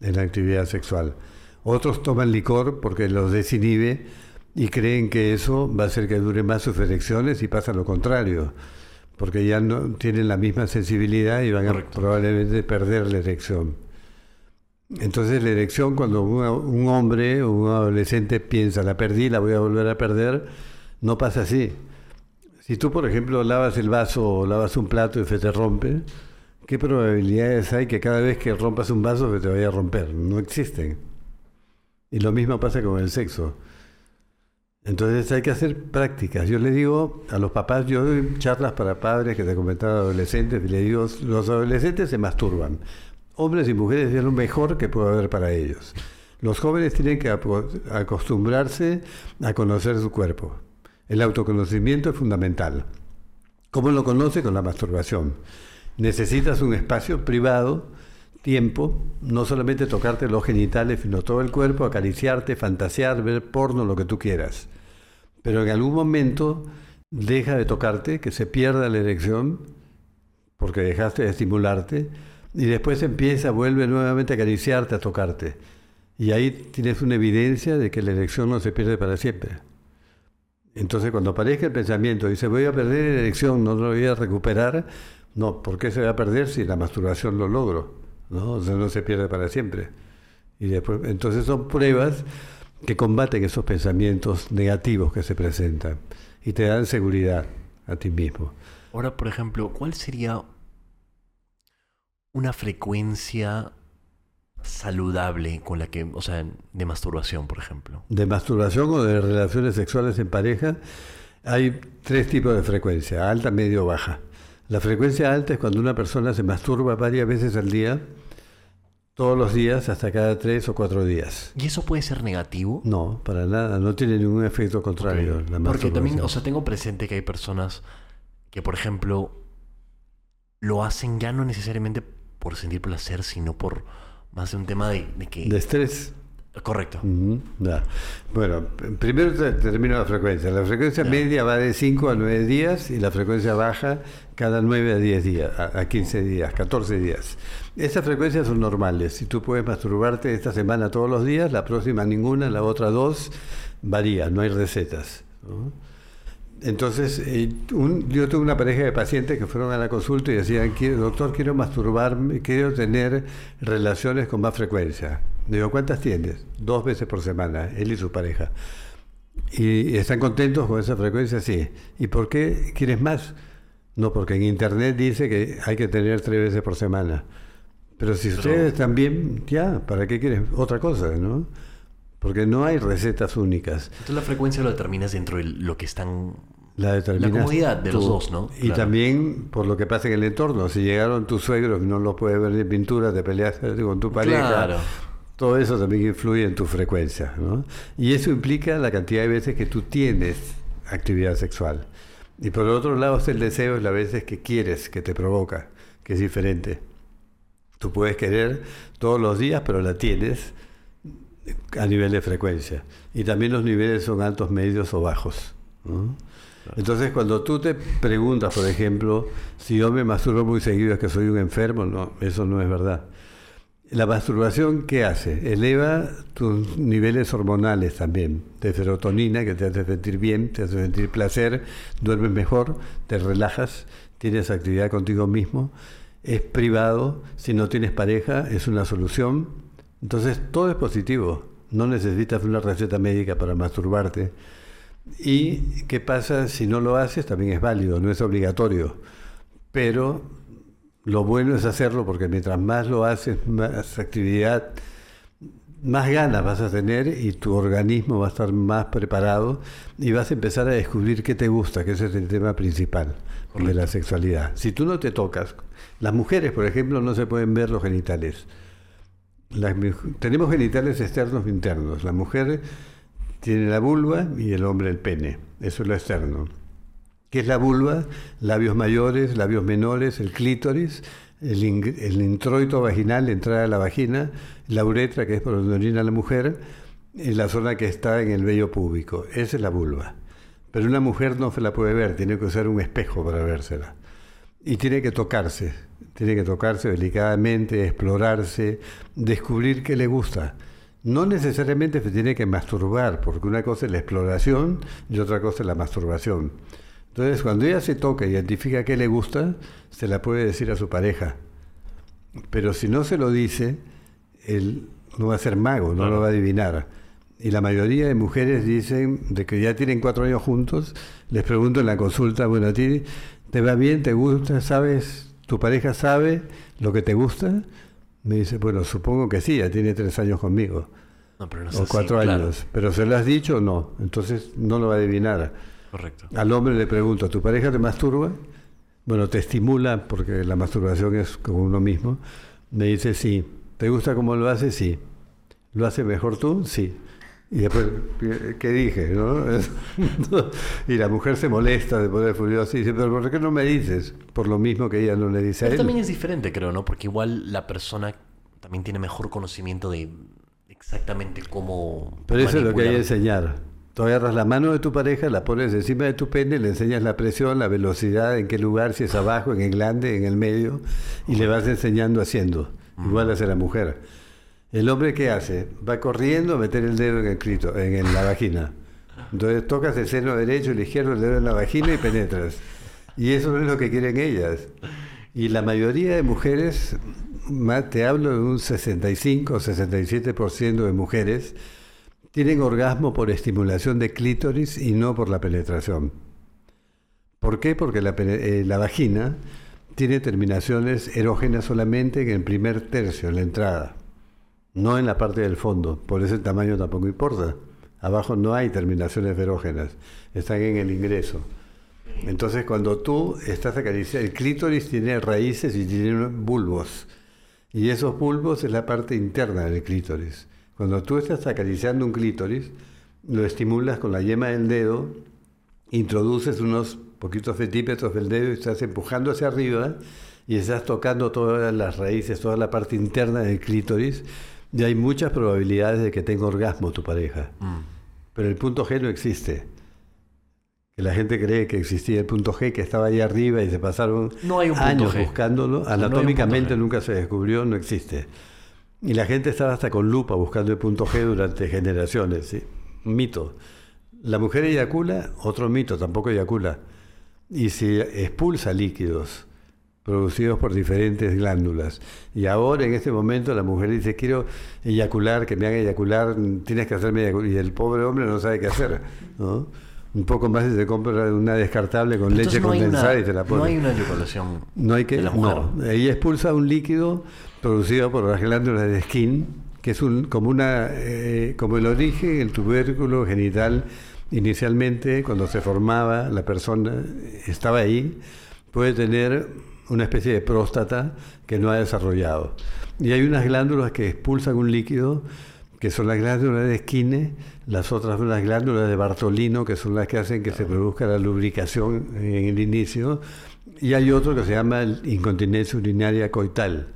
en la actividad sexual. Otros toman licor porque los desinhibe y creen que eso va a hacer que dure más sus erecciones y pasa lo contrario porque ya no tienen la misma sensibilidad y van a Correcto. probablemente perder la erección. Entonces la erección cuando una- un hombre o un adolescente piensa, la perdí, la voy a volver a perder, no pasa así. Si tú, por ejemplo, lavas el vaso o lavas un plato y se te rompe, ¿qué probabilidades hay que cada vez que rompas un vaso se te vaya a romper? No existen. Y lo mismo pasa con el sexo. Entonces hay que hacer prácticas. Yo le digo a los papás, yo doy charlas para padres que te comentaba adolescentes, y le digo, los adolescentes se masturban. Hombres y mujeres es lo mejor que puede haber para ellos. Los jóvenes tienen que acostumbrarse a conocer su cuerpo. El autoconocimiento es fundamental. ¿Cómo lo conoce? Con la masturbación. Necesitas un espacio privado, tiempo, no solamente tocarte los genitales, sino todo el cuerpo, acariciarte, fantasear, ver porno, lo que tú quieras. Pero en algún momento deja de tocarte, que se pierda la erección, porque dejaste de estimularte, y después empieza, vuelve nuevamente a acariciarte, a tocarte. Y ahí tienes una evidencia de que la erección no se pierde para siempre. Entonces, cuando aparezca el pensamiento y dice, voy a perder la erección, no lo voy a recuperar, no, ¿por qué se va a perder si la masturbación lo logro? ¿No? O sea, no se pierde para siempre. Y entonces son pruebas que combaten esos pensamientos negativos que se presentan y te dan seguridad a ti mismo. Ahora, por ejemplo, ¿cuál sería una frecuencia saludable con la que, o sea, de masturbación, por ejemplo? De masturbación o de relaciones sexuales en pareja, hay tres tipos de frecuencia, alta, medio, baja. La frecuencia alta es cuando una persona se masturba varias veces al día, todos los días, hasta cada tres o cuatro días. ¿Y eso puede ser negativo? No, para nada, no tiene ningún efecto contrario. La Porque también, o sea, tengo presente que hay personas que, por ejemplo, lo hacen ya no necesariamente por sentir placer, sino por más de un tema de, de que... de estrés. Correcto. Ujú, ya. Bueno, primero te- termino la frecuencia. La frecuencia media va de 5 a 9 días y la frecuencia baja cada 9 a 10 días, a, a 15 días, 14 días. Estas frecuencias son normales. Si tú puedes masturbarte esta semana todos los días, la próxima ninguna, la otra dos, varía, no hay recetas. ¿no? Entonces, eh, un- yo tuve una pareja de pacientes que fueron a la consulta y decían, "Quiero- doctor, quiero masturbarme, quiero tener relaciones con más frecuencia. Digo, ¿cuántas tienes? Dos veces por semana, él y su pareja. ¿Y están contentos con esa frecuencia? Sí. ¿Y por qué quieres más? No, porque en internet dice que hay que tener tres veces por semana. Pero si ustedes también, ya, ¿para qué quieres otra cosa, no? Porque no hay recetas únicas. Entonces la frecuencia lo determinas dentro de lo que están... La La comodidad de los dos, ¿no? Y Claro. también por lo que pasa en el entorno. Si llegaron tus suegros y no los puedes ver en pintura, te peleaste *laughs* con tu pareja. Claro. Todo eso también influye en tu frecuencia. ¿no? Y eso implica la cantidad de veces que tú tienes actividad sexual. Y por otro lado el deseo, es las veces que quieres, que te provoca, que es diferente. Tú puedes querer todos los días, pero la tienes a nivel de frecuencia. Y también los niveles son altos, medios o bajos. ¿no? Entonces, cuando tú te preguntas, por ejemplo, si yo me masturbo muy seguido es que soy un enfermo, no, eso no es verdad. La masturbación, ¿qué hace? Eleva tus niveles hormonales también, de serotonina, que te hace sentir bien, te hace sentir placer, duermes mejor, te relajas, tienes actividad contigo mismo, es privado, si no tienes pareja, es una solución. Entonces, todo es positivo. No necesitas una receta médica para masturbarte. ¿Y qué pasa si no lo haces? También es válido, no es obligatorio. Pero lo bueno es hacerlo porque mientras más lo haces, más actividad, más ganas vas a tener y tu organismo va a estar más preparado y vas a empezar a descubrir qué te gusta, que ese es el tema principal de la sexualidad. Si tú no te tocas, las mujeres, por ejemplo, no se pueden ver los genitales. Tenemos genitales externos e internos. La mujer tiene la vulva y el hombre el pene. Eso es lo externo. ¿Qué es la vulva? Labios mayores, labios menores, el clítoris, el introito vaginal, la entrada a la vagina, la uretra, que es por donde orina la mujer, y la zona que está en el vello púbico. Esa es la vulva. Pero una mujer no se la puede ver, tiene que usar un espejo para vérsela. Y tiene que tocarse, tiene que tocarse delicadamente, explorarse, descubrir qué le gusta. No necesariamente se tiene que masturbar, porque una cosa es la exploración y otra cosa es la masturbación. Entonces, cuando ella se toca, identifica qué le gusta, se la puede decir a su pareja. Pero si no se lo dice, él no va a ser mago, no lo va a adivinar. Y la mayoría de mujeres dicen, de que ya tienen cuatro años juntos, les pregunto en la consulta, bueno, ¿a ti te va bien, te gusta, sabes, tu pareja sabe lo que te gusta? Me dice, bueno, supongo que sí, ya tiene tres años conmigo. No, pero no o así, cuatro claro. años. Pero ¿se lo has dicho o no? Entonces no lo va a adivinar. Correcto. Al hombre le pregunto, ¿tu pareja te masturba? Bueno, te estimula, porque la masturbación es como uno mismo. Me dice, sí. ¿Te gusta cómo lo hace? Sí. ¿Lo hace mejor tú? Sí. Y después, ¿qué- ¿qué dije? no? *laughs* y la mujer se molesta de poder furiosa y dice, pero ¿por qué no me dices? Por lo mismo que ella no le dice a Pero él. también es diferente, creo, ¿no? Porque igual la persona también tiene mejor conocimiento de exactamente cómo. Pero eso es lo que hay que enseñar. Tú agarras la mano de tu pareja, la pones encima de tu pene, le enseñas la presión, la velocidad, en qué lugar, si es abajo, en el glande, en el medio, y le vas enseñando haciendo. Igual hace la mujer. El hombre, ¿qué hace? Va corriendo a meter el dedo en, el clito, en la vagina. Entonces tocas el seno derecho, el izquierdo, el dedo en la vagina y penetras. Y eso es lo que quieren ellas. Y la mayoría de mujeres, te hablo de un 65 o 67% de mujeres, tienen orgasmo por estimulación de clítoris y no por la penetración. ¿Por qué? Porque la, eh, la vagina tiene terminaciones erógenas solamente en el primer tercio, en la entrada, no en la parte del fondo. Por eso el tamaño tampoco importa. Abajo no hay terminaciones erógenas, están en el ingreso. Entonces, cuando tú estás acariciando, el clítoris tiene raíces y tiene bulbos. Y esos bulbos es la parte interna del clítoris. Cuando tú estás acariciando un clítoris, lo estimulas con la yema del dedo, introduces unos poquitos centímetros del dedo y estás empujando hacia arriba y estás tocando todas las raíces, toda la parte interna del clítoris, y hay muchas probabilidades de que tenga orgasmo tu pareja. Mm. Pero el punto G no existe. Que la gente cree que existía el punto G, que estaba ahí arriba y se pasaron No hay un punto años G. buscándolo. no Anatómicamente nunca se descubrió, no existe. Y la gente estaba hasta con lupa buscando el punto G durante generaciones. ¿sí? Un mito. La mujer eyacula, otro mito, tampoco eyacula. Y si expulsa líquidos producidos por diferentes glándulas. Y ahora, en este momento, la mujer dice, quiero eyacular, que me haga eyacular, tienes que hacerme eyacular. Y el pobre hombre no sabe qué hacer. ¿no? Un poco más y se compra una descartable con leche no condensada una- y te la pone. No hay una eyaculación. No hay que. de la mujer. No, ella expulsa un líquido producido por las glándulas de skin, que es un, como una, eh, como el origen, el tubérculo genital. Inicialmente, cuando se formaba, la persona estaba ahí, puede tener una especie de próstata que no ha desarrollado. Y hay unas glándulas que expulsan un líquido, que son las glándulas de Skine, las otras son las glándulas de Bartolino, que son las que hacen que se produzca la lubricación en el inicio, y hay otro que se llama incontinencia urinaria coital,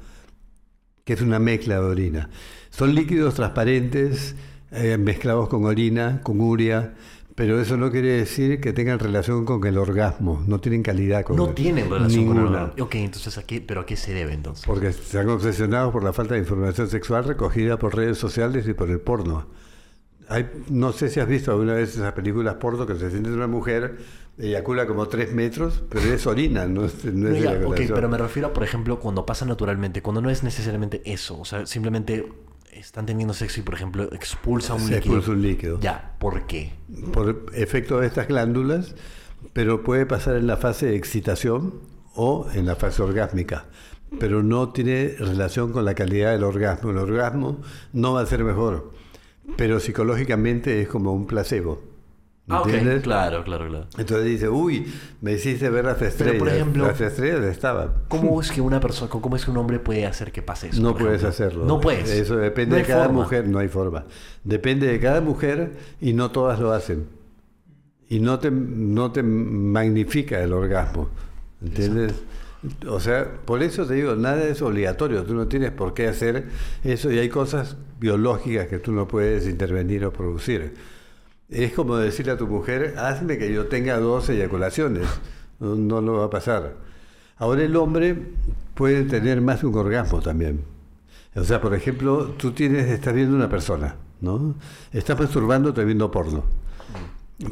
que es una mezcla de orina. Son líquidos transparentes eh, mezclados con orina, con urea, pero eso no quiere decir que tengan relación con el orgasmo, no tienen calidad con No el- tienen relación con el ninguna. orgasmo. Ok, entonces, ¿a qué, ¿pero a qué se debe entonces? Porque están obsesionados por la falta de información sexual recogida por redes sociales y por el porno. Hay, no sé si has visto alguna vez esas películas porno que se siente una mujer, eyacula como tres metros, pero es orina, no es, no es ya, ok, pero me refiero a, por ejemplo, cuando pasa naturalmente, cuando no es necesariamente eso, o sea, simplemente están teniendo sexo y, por ejemplo, expulsa un Se líquido. expulsa un líquido. Ya, ¿por qué? Por efecto de estas glándulas, pero puede pasar en la fase de excitación o en la fase orgásmica. Pero no tiene relación con la calidad del orgasmo. El orgasmo no va a ser mejor, pero psicológicamente es como un placebo. Ah, ok, ¿Entiendes? claro, claro, claro. Entonces dice, uy, me hiciste ver las estrellas. por ejemplo- las estrellas estaban. ¿Cómo es que una persona, cómo es que un hombre puede hacer que pase eso? No puedes ejemplo? hacerlo. No puedes. Eso depende No de cada forma. mujer, no hay forma. Depende de cada mujer y no todas lo hacen. Y no te, no te magnifica el orgasmo. ¿Entiendes? O sea, por eso te digo, nada es obligatorio. Tú no tienes por qué hacer eso y hay cosas biológicas que tú no puedes intervenir o producir. Es como decirle a tu mujer, hazme que yo tenga dos eyaculaciones. No, lo va a pasar. Ahora el hombre puede tener más de un orgasmo también. O sea, por ejemplo, tú tienes, estás viendo una persona, ¿no? Estás masturbándote viendo porno.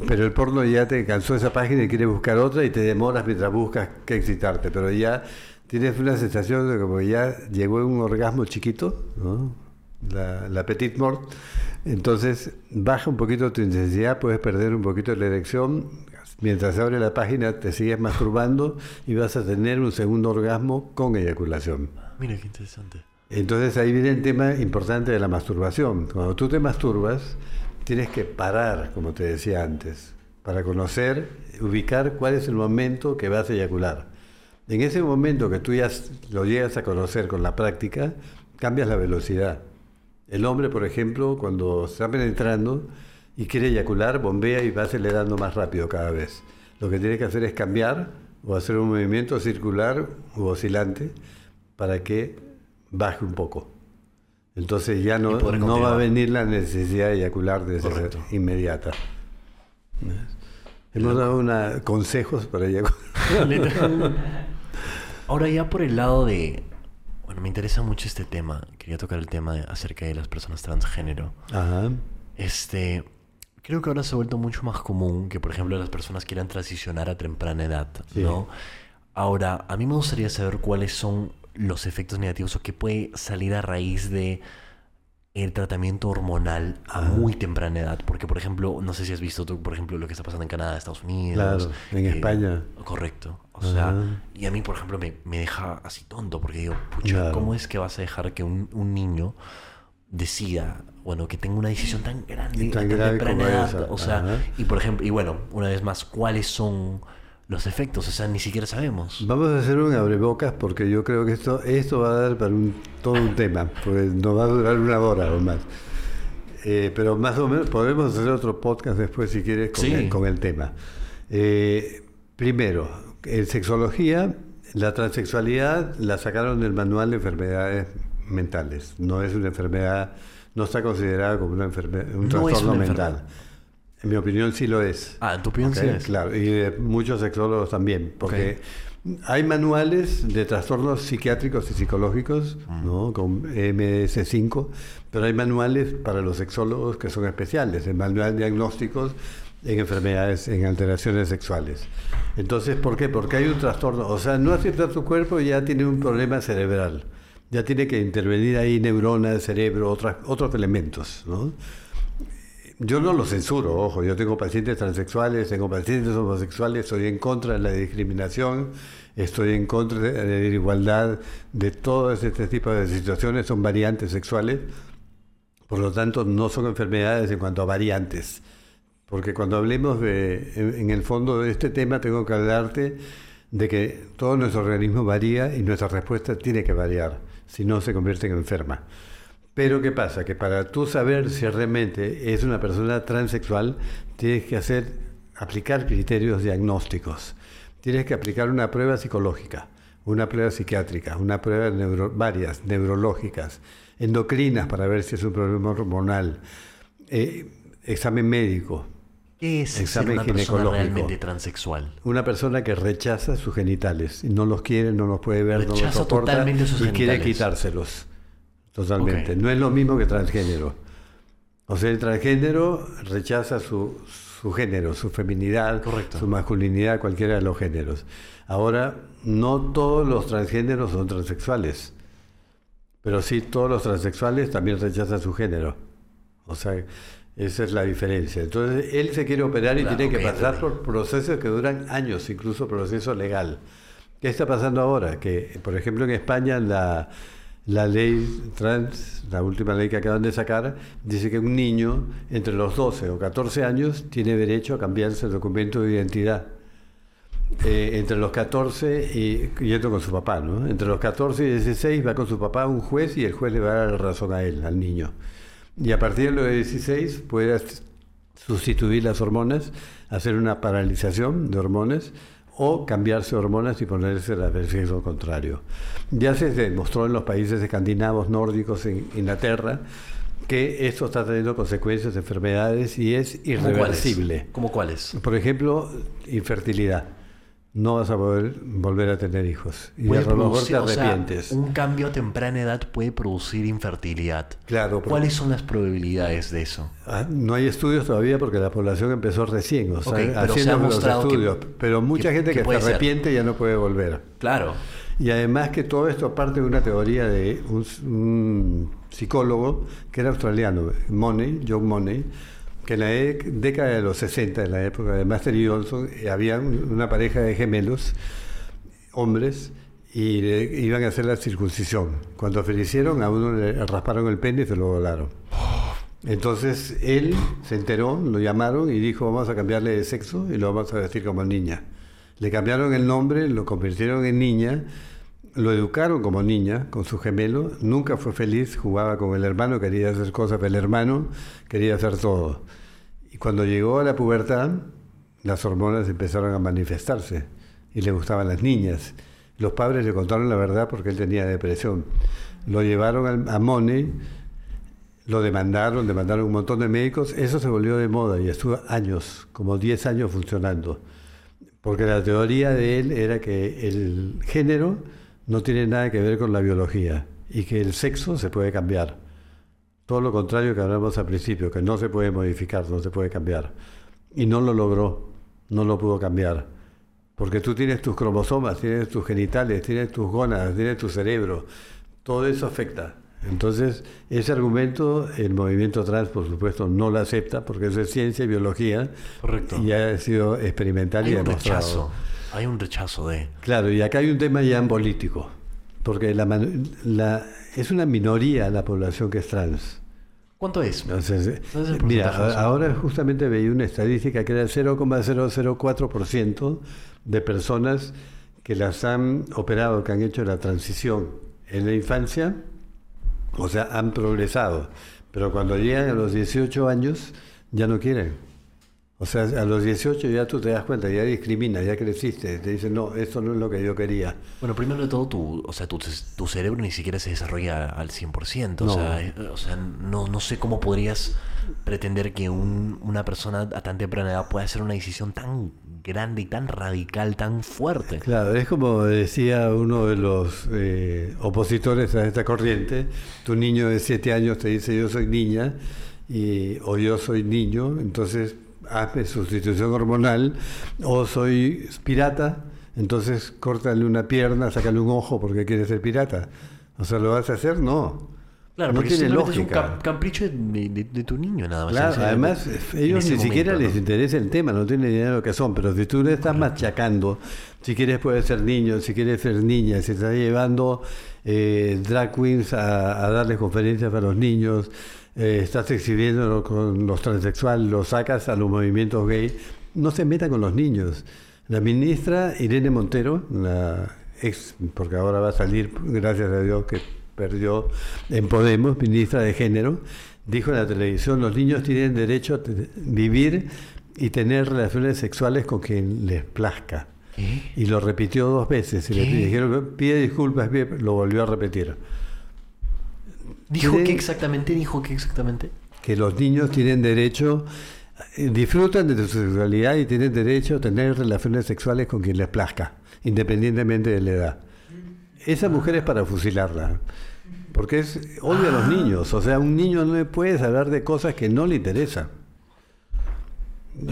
Pero el porno ya te cansó esa página y quieres buscar otra y te demoras mientras buscas que excitarte. Pero ya tienes una sensación de como ya llegó un orgasmo chiquito, ¿no? La, la petit mort. Entonces baja un poquito tu intensidad, puedes perder un poquito la erección. Mientras abre la página te sigues masturbando y vas a tener un segundo orgasmo con eyaculación. Mira qué interesante. Entonces ahí viene el tema importante de la masturbación. Cuando tú te masturbas, tienes que parar, como te decía antes, para conocer, ubicar cuál es el momento que vas a eyacular. En ese momento que tú ya lo llegas a conocer con la práctica, cambias la velocidad. El hombre, por ejemplo, cuando está penetrando y quiere eyacular, bombea y va acelerando más rápido cada vez. Lo que tiene que hacer es cambiar o hacer un movimiento circular u oscilante para que baje un poco. Entonces ya no, no va a venir la necesidad de eyacular de inmediata. Hemos dado una, consejos para eyacular. *laughs* Ahora ya por el lado de... Bueno, me interesa mucho este tema. Quería tocar el tema acerca de las personas transgénero. Ajá. Este... Creo que ahora se ha vuelto mucho más común que, por ejemplo, las personas quieran transicionar a temprana edad, ¿no? Ahora, a mí me gustaría saber cuáles son los efectos negativos o qué puede salir a raíz de el tratamiento hormonal a muy temprana edad. Porque, por ejemplo, no sé si has visto tú, por ejemplo, lo que está pasando en Canadá, Estados Unidos. Claro, en España. Correcto. O sea, y a mí, por ejemplo, me, me, deja así tonto porque digo, pucha, ¿cómo es que vas a dejar que un, un, niño decida, bueno, que tenga una decisión tan grande, tan, temprana edad? O sea, y por ejemplo, y bueno, una vez más, ¿cuáles son los efectos, o sea, ni siquiera sabemos. Vamos a hacer un abrebocas porque yo creo que esto, esto va a dar para un, todo un tema, pues no va a durar una hora o más. Eh, pero más o menos podemos hacer otro podcast después si quieres con, el, con el, tema. Eh, primero, en sexología, la transexualidad la sacaron del manual de enfermedades mentales. No es una enfermedad, no está considerada como una enfermedad, un trastorno mental. En mi opinión sí lo es. Ah, en tu opinión sí es. Claro, y de muchos sexólogos también, porque hay manuales de trastornos psiquiátricos y psicológicos, mm. ¿no? Con MS5, pero hay manuales para los sexólogos que son especiales, el manual de diagnósticos en enfermedades, en alteraciones sexuales. Entonces, ¿por qué? Porque hay un trastorno, o sea, no acepta tu cuerpo y ya tiene un problema cerebral. Ya tiene que intervenir ahí neuronas, cerebro, otras, otros elementos, ¿no? Yo no lo censuro, ojo, yo tengo pacientes transexuales, tengo pacientes homosexuales, estoy en contra de la discriminación, estoy en contra de la igualdad de todo este tipo de situaciones, son variantes sexuales, por lo tanto no son enfermedades en cuanto a variantes, porque cuando hablemos de, en el fondo de este tema tengo que hablarte de que todo nuestro organismo varía y nuestra respuesta tiene que variar, si no se convierte en enferma. Pero ¿qué pasa? Que para tú saber si realmente es una persona transexual, tienes que hacer, aplicar criterios diagnósticos. Tienes que aplicar una prueba psicológica, una prueba psiquiátrica, una prueba neuro, varias, neurológicas, endocrinas para ver si es un problema hormonal, eh, examen médico, ¿Qué es examen ser una persona realmente transexual? Una persona que rechaza sus genitales, no los quiere, no los puede ver, no los soporta y quiere quitárselos. Totalmente. No es lo mismo que transgénero. O sea, el transgénero rechaza su, su género, su feminidad, su masculinidad, cualquiera de los géneros. Ahora, no todos los transgéneros son transexuales, pero sí todos los transexuales también rechazan su género. O sea, esa es la diferencia. Entonces, él se quiere operar y tiene que pasar por procesos que duran años, incluso proceso legal. ¿Qué está pasando ahora? Que, por ejemplo, en España la la ley trans, la última ley que acaban de sacar, dice que un niño entre los 12 o 14 años tiene derecho a cambiarse el documento de identidad. Eh, entre los 14 y yendo con su papá, ¿no? Entre los 14 y 16 va con su papá un juez y el juez le va a dar la razón a él, al niño. Y a partir de los 16 puede sustituir las hormonas, hacer una paralización de hormonas o cambiarse hormonas y ponerse la sexo contrario. Ya se demostró en los países escandinavos, nórdicos, en Inglaterra, que esto está teniendo consecuencias de enfermedades y es irreversible. ¿Cómo cuáles? Por ejemplo, infertilidad. No vas a poder volver a tener hijos. Y a lo mejor te producir- o sea, arrepientes. un cambio a temprana edad puede producir infertilidad. Claro, ¿Cuáles son las probabilidades de eso? Ah, No hay estudios todavía porque la población empezó recién, o sea, Ok, pero se ha haciendo los que- estudios. pero mucha que- gente que se ser. arrepiente ya no puede volver. Claro. Y además que todo esto parte de una teoría de un, un psicólogo que era australiano, Money, John Money, que en la década de los 60, en la época de Master y Johnson, eh, había un- una pareja de gemelos, hombres, y iban a hacer la circuncisión. Cuando felicieron, a uno le rasparon el pene y se lo volaron. Entonces él se enteró, lo llamaron y dijo, vamos a cambiarle de sexo y lo vamos a vestir como niña. Le cambiaron el nombre, lo convirtieron en niña, lo educaron como niña con su gemelo, nunca fue feliz, jugaba con el hermano, quería hacer cosas, pero el hermano quería hacer todo. Y cuando llegó a la pubertad, las hormonas empezaron a manifestarse y le gustaban las niñas. Los padres le contaron la verdad porque él tenía depresión. Lo llevaron a Money, lo demandaron, demandaron un montón de médicos, eso se volvió de moda y estuvo años, como 10 años funcionando. Porque la teoría de él era que el género no tiene nada que ver con la biología y que el sexo se puede cambiar. Todo lo contrario que hablamos al principio, que no se puede modificar, no se puede cambiar. Y no lo logró, no lo pudo cambiar. Porque tú tienes tus cromosomas, tienes tus genitales, tienes tus gónadas, tienes tu cerebro. Todo eso afecta. Entonces, ese argumento, el movimiento trans, por supuesto, no lo acepta porque eso es ciencia y biología. Correcto. Y ha sido experimental Hay y un demostrado. rechazo. Hay un rechazo de... Claro, y acá hay un tema ya político, porque la, la- es una minoría la población que es trans. ¿Cuánto es? Entonces, eh, ¿Cuál es el mira, ahora justamente veía una estadística que era el 0,004% de personas que las han operado, que han hecho la transición en la infancia, o sea, han progresado, pero cuando llegan a los 18 años ya no quieren. O sea, a los 18 ya tú te das cuenta, ya discriminas, ya creciste, te dicen, no, esto no es lo que yo quería. Bueno, primero de todo, tu, o sea, tu, tu cerebro ni siquiera se desarrolla al 100%. O No. sea, eh, o sea no, no sé cómo podrías pretender que un- una persona a tan temprana edad pueda hacer una decisión tan grande y tan radical, tan fuerte. Claro, es como decía uno de los eh, opositores a esta corriente, tu niño de 7 años te dice yo soy niña y, o yo soy niño, entonces hazme sustitución hormonal, o soy pirata, entonces córtale una pierna, sácale un ojo porque quieres ser pirata. O sea, ¿lo vas a hacer? No. Claro, no porque tiene simplemente es un lógica. cap- capricho de, de- de tu niño nada más. Claro, además en ellos ni siquiera les interesa el tema, no tienen idea de lo que son, pero si tú le estás machacando, si quieres puedes ser niño, si quieres ser niña, si estás llevando eh, drag queens a, a darles conferencias a los niños, eh, estás exhibiendo con los transexuales, los sacas a los movimientos gay, no se metan con los niños. La ministra Irene Montero, la ex, porque ahora va a salir, gracias a Dios que perdió en Podemos, ministra de Género, dijo en la televisión, los niños tienen derecho a vivir y tener relaciones sexuales con quien les plazca. ¿Qué? Y lo repitió dos veces. Y le dijeron, pide disculpas, lo volvió a repetir. ¿Dijo qué exactamente? ¿Dijo qué exactamente? Que los niños tienen derecho, eh, disfrutan de su sexualidad y tienen derecho a tener relaciones sexuales con quien les plazca, independientemente de la edad. Esa mujer es para fusilarla. Porque es odia a los niños. O sea, un niño no le puedes hablar de cosas que no le interesan.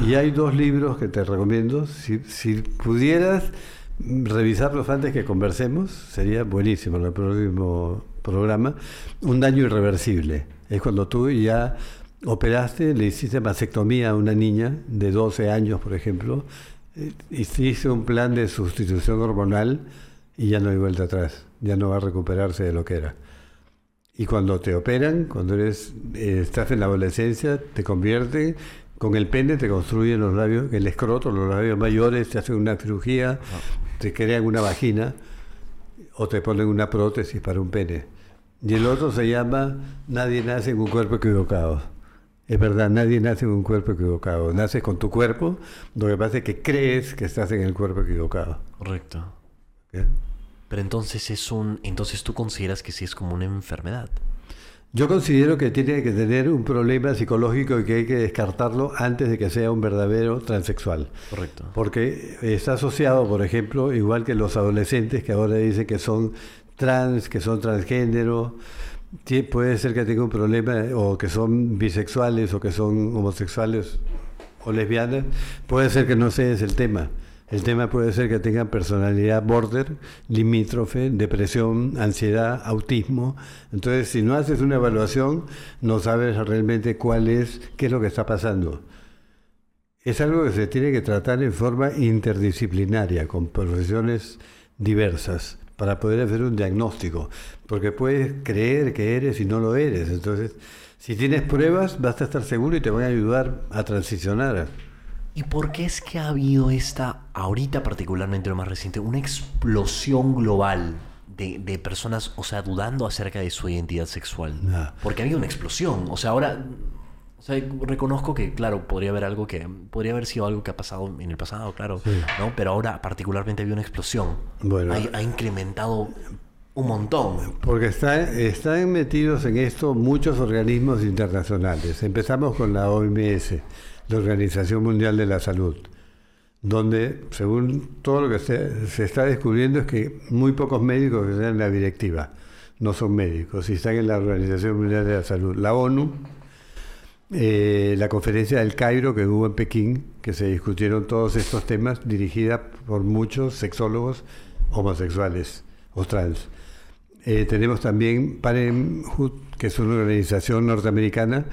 Y hay dos libros que te recomiendo. Si, si pudieras mm, revisarlos antes que conversemos, sería buenísimo en el próximo programa. Un daño irreversible. Es cuando tú ya operaste, le hiciste mastectomía a una niña de 12 años, por ejemplo, eh, hiciste un plan de sustitución hormonal y ya no hay vuelta atrás. Ya no va a recuperarse de lo que era. Y cuando te operan, cuando eres, eh, estás en la adolescencia, te convierte, con el pene te construyen los labios, el escroto, los labios mayores, te hacen una cirugía, te crean una vagina o te ponen una prótesis para un pene. Y el otro se llama Nadie nace en un cuerpo equivocado. Es verdad, nadie nace en un cuerpo equivocado. Naces con tu cuerpo, lo que pasa es que crees que estás en el cuerpo equivocado. Correcto. ¿ok? Pero entonces es un... Entonces tú consideras que sí es como una enfermedad. Yo considero que tiene que tener un problema psicológico y que hay que descartarlo antes de que sea un verdadero transexual. Correcto. Porque está asociado, por ejemplo, igual que los adolescentes que ahora dicen que son trans, que son transgénero, puede ser que tenga un problema o que son bisexuales o que son homosexuales o lesbianas, puede ser que no ese el tema. El tema puede ser que tengan personalidad border, limítrofe, depresión, ansiedad, autismo. Entonces, si no haces una evaluación, no sabes realmente cuál es, qué es lo que está pasando. Es algo que se tiene que tratar en forma interdisciplinaria, con profesiones diversas, para poder hacer un diagnóstico. Porque puedes creer que eres y no lo eres. Entonces, si tienes pruebas, vas a estar seguro y te van a ayudar a transicionar. ¿Y por qué es que ha habido esta, ahorita particularmente lo más reciente, una explosión global de, de personas, o sea, dudando acerca de su identidad sexual? Ah. Porque ha habido una explosión. O sea, ahora, o sea, reconozco que, claro, podría haber algo que, podría haber sido algo que ha pasado en el pasado, claro, ¿no? Pero ahora particularmente ha habido una explosión. Bueno. ha, ha incrementado un montón. Porque está- están metidos en esto muchos organismos internacionales. Empezamos con la OMS, la Organización Mundial de la Salud, donde, según todo lo que se, se está descubriendo, es que muy pocos médicos que están en la directiva no son médicos y están en la Organización Mundial de la Salud. La ONU, eh, la conferencia del Cairo que hubo en Pekín, que se discutieron todos estos temas, dirigida por muchos sexólogos homosexuales o trans. Eh, tenemos también Parenthood, que es una organización norteamericana,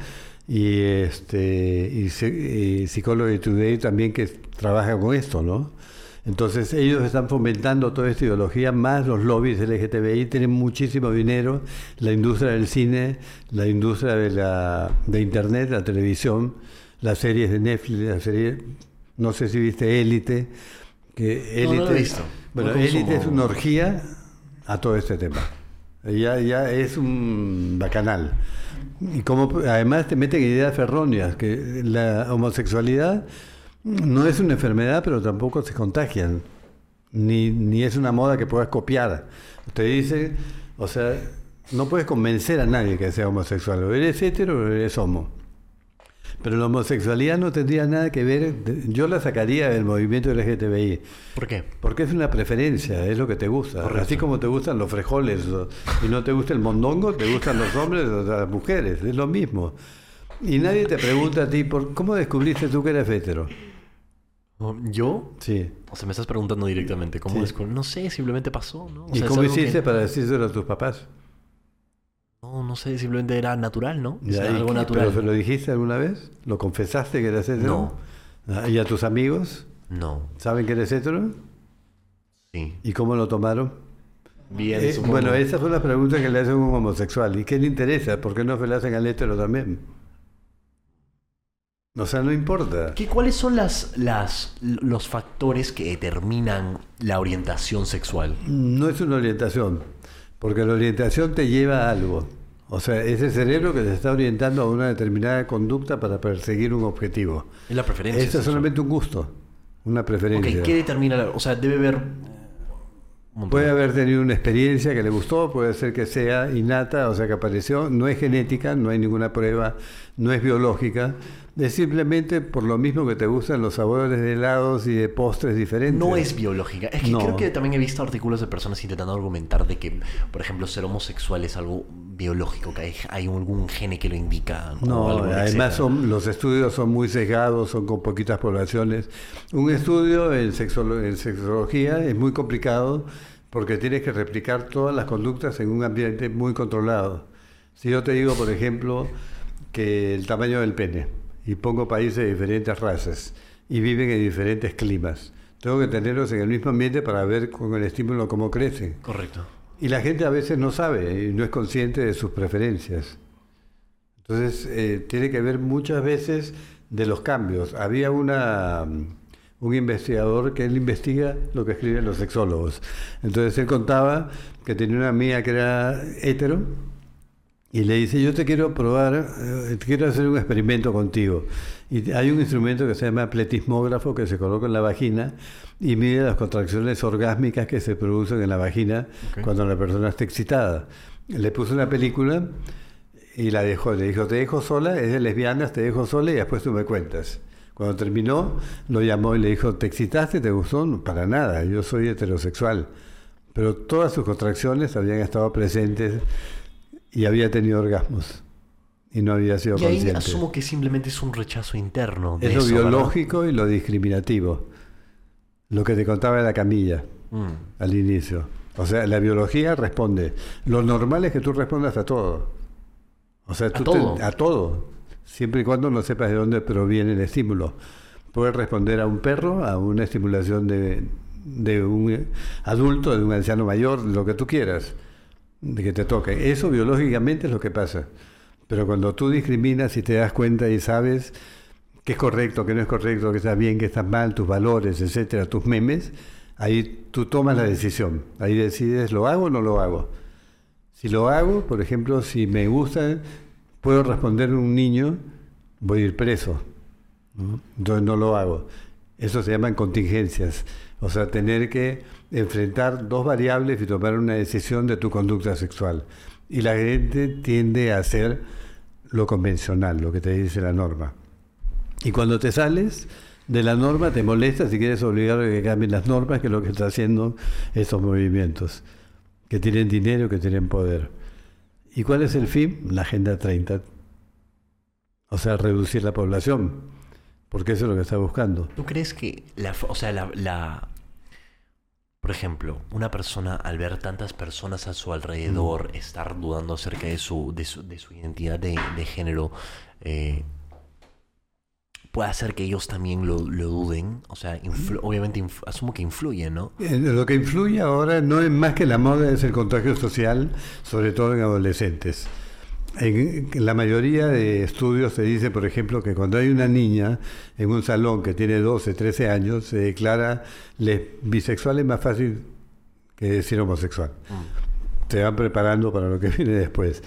y, este, y, y Psychology Today también que trabaja con esto, ¿no? Entonces ellos están fomentando toda esta ideología, más los lobbies LGTBI, tienen muchísimo dinero, la industria del cine, la industria de, la, de Internet, la televisión, las series de Netflix, la serie, no sé si viste Élite, que No, no Élite- visto. Bueno, No consumo. Élite es una orgía a todo este tema. Ya, ya es un bacanal. Y como además te meten ideas ferróneas, que la homosexualidad no es una enfermedad, pero tampoco se contagian. Ni, ni es una moda que puedas copiar. Te dice, o sea, no puedes convencer a nadie que sea homosexual. O eres hetero o eres homo. Pero la homosexualidad no tendría nada que ver, yo la sacaría del movimiento LGTBI. ¿Por qué? Porque es una preferencia, es lo que te gusta. Correcto. Así como te gustan los frijoles o- y no te gusta el mondongo, te gustan los hombres o las mujeres, es lo mismo. Y nadie te pregunta a ti, ¿por ¿cómo descubriste tú que eres hetero? ¿Yo? Sí. O sea, me estás preguntando directamente, ¿cómo Sí. descubrí? No sé, simplemente pasó, ¿no? O ¿Y sea, cómo que- hiciste para decírselo a tus papás? No, no sé, simplemente era natural, ¿no? O Ya, sea, ¿y algo qué? natural. ¿Pero se lo dijiste alguna vez? ¿Lo confesaste que eres hetero? Ah, ¿Y a tus amigos? No, ¿Saben que eres hetero? sí. ¿Y cómo lo tomaron? Bien, Eh, bueno, esa fue la pregunta que le hacen a un homosexual. ¿Y qué le interesa? ¿Por qué no se le hacen al hetero también? O sea, no importa. ¿Qué- ¿Cuáles son las, las, los factores que determinan la orientación sexual? No es una orientación, porque la orientación te lleva a algo. O sea, es el cerebro que te está orientando a una determinada conducta para perseguir un objetivo. Es la preferencia. Esto es solamente un gusto, una preferencia. Ok, ¿qué determina la... O sea, debe haber... montón. Puede haber tenido una experiencia que le gustó, puede ser que sea innata, o sea que apareció, no es genética, no hay ninguna prueba, no es biológica, es simplemente por lo mismo que te gustan los sabores de helados y de postres diferentes. No es biológica. Es que No. creo que también he visto artículos de personas intentando argumentar de que, por ejemplo, ser homosexual es algo biológico, que hay, hay algún gene que lo indica. No, además son, los estudios son muy sesgados, son con poquitas poblaciones. Un estudio en, sexolo- en sexología es muy complicado porque tienes que replicar todas las conductas en un ambiente muy controlado. Si yo te digo, por ejemplo, que el tamaño del pene, y pongo países de diferentes razas, y viven en diferentes climas, tengo que tenerlos en el mismo ambiente para ver con el estímulo cómo crecen. Correcto. Y la gente a veces no sabe y no es consciente de sus preferencias. Entonces, eh, tiene que ver muchas veces de los cambios. Había una, mm, un investigador que él investiga lo que escriben los sexólogos. Entonces, él contaba que tenía una amiga que era hetero y le dice, yo te quiero probar, eh, quiero hacer un experimento contigo. Y hay un instrumento que se llama pletismógrafo que se coloca en la vagina y mide las contracciones orgásmicas que se producen en la vagina cuando la persona está excitada. Le puso una película y la dejó. Le dijo, te dejo sola, es de lesbianas, te dejo sola y después tú me cuentas. Cuando terminó, lo llamó y le dijo, ¿te excitaste? ¿Te gustó? No, para nada, yo soy heterosexual. Pero todas sus contracciones habían estado presentes y había tenido orgasmos. Y no había sido Y ahí consciente. asumo que simplemente es un rechazo interno. de Es lo eso, ¿verdad? biológico y lo discriminativo. Lo que te contaba de la camilla Mm. al inicio. O sea, la biología responde. Lo normal es que tú respondas a todo. O sea, tú te- todo? a todo. Siempre y cuando no sepas de dónde proviene el estímulo. Puedes responder a un perro, a una estimulación de, de un adulto, de un anciano mayor, lo que tú quieras, de que te toque. Eso biológicamente es lo que pasa. Pero cuando tú discriminas y te das cuenta y sabes qué es correcto, qué no es correcto, qué está bien, qué está mal, tus valores, etcétera, tus memes, ahí tú tomas la decisión. Ahí decides, ¿lo hago o no lo hago? Si lo hago, por ejemplo, si me gusta, puedo responder a un niño, voy a ir preso. ¿no? Entonces no lo hago. Eso se llaman contingencias. O sea, tener que enfrentar dos variables y tomar una decisión de tu conducta sexual. Y la gente tiende a hacer lo convencional, lo que te dice la norma. Y cuando te sales de la norma, te molesta si quieres obligar a que cambien las normas, que es lo que está haciendo estos movimientos, que tienen dinero, que tienen poder. ¿Y cuál es el fin? La Agenda 30. O sea, reducir la población, porque eso es lo que está buscando. ¿Tú crees que la, o sea, la- por ejemplo, una persona al ver tantas personas a su alrededor estar dudando acerca de su, de su, de su identidad de, de género, eh, puede hacer que ellos también lo, lo duden? O sea, influ- obviamente inf- asumo que influye, ¿no? Eh, Lo que influye ahora no es más que la moda, es el contagio social, sobre todo en adolescentes. En la mayoría de estudios se dice, por ejemplo, que cuando hay una niña en un salón que tiene 12, 13 años, se declara le- bisexual es más fácil que decir homosexual. Te van preparando para lo que *laughs* viene después.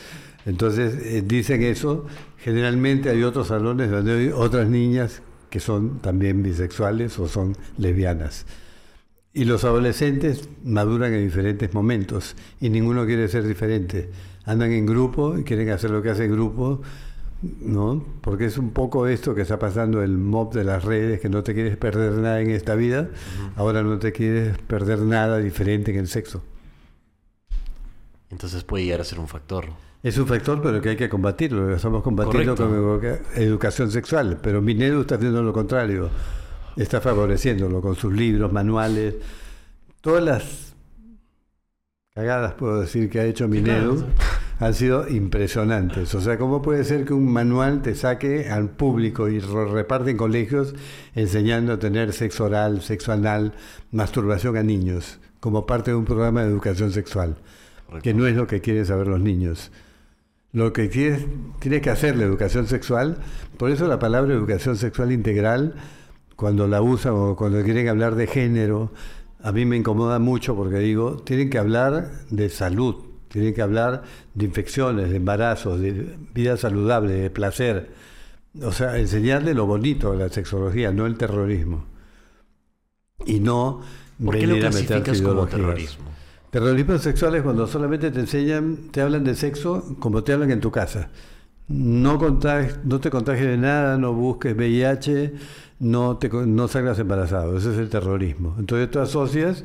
Entonces, eh, dicen eso. Generalmente hay otros salones donde hay otras niñas que son también bisexuales o son lesbianas. Y los adolescentes maduran en diferentes momentos y ninguno quiere ser diferente. Andan en grupo y quieren hacer lo que hace el grupo, ¿no? Porque es un poco esto que está pasando el mob de las redes, que no te quieres perder nada en esta vida, ahora no te quieres perder nada diferente en el sexo. Entonces puede llegar a ser un factor. Es un factor, pero que hay que combatirlo. Lo estamos combatiendo Correcto. con educa- educación sexual. Pero Minedu está haciendo lo contrario. Está favoreciéndolo con sus libros, manuales. Todas las cagadas, puedo decir, que ha hecho Minedu han sido impresionantes. O sea, ¿cómo puede ser que un manual te saque al público y lo reparte en colegios enseñando a tener sexo oral, sexo anal, masturbación a niños, como parte de un programa de educación sexual? que no es lo que quieren saber los niños. Lo que quieres, tienes que hacer la educación sexual, por eso la palabra educación sexual integral, cuando la usan o cuando quieren hablar de género, a mí me incomoda mucho porque digo, tienen que hablar de salud, tienen que hablar de infecciones, de embarazos, de vida saludable, de placer. O sea, enseñarle lo bonito de la sexología, no el terrorismo. Y no ¿Por qué lo venir a meterse clasificas como terrorismo? Terrorismo sexual es cuando solamente te enseñan, te hablan de sexo como te hablan en tu casa. No, no te contagies de nada, no busques VIH, no, te, no salgas embarazado. Ese es el terrorismo. Entonces tú asocias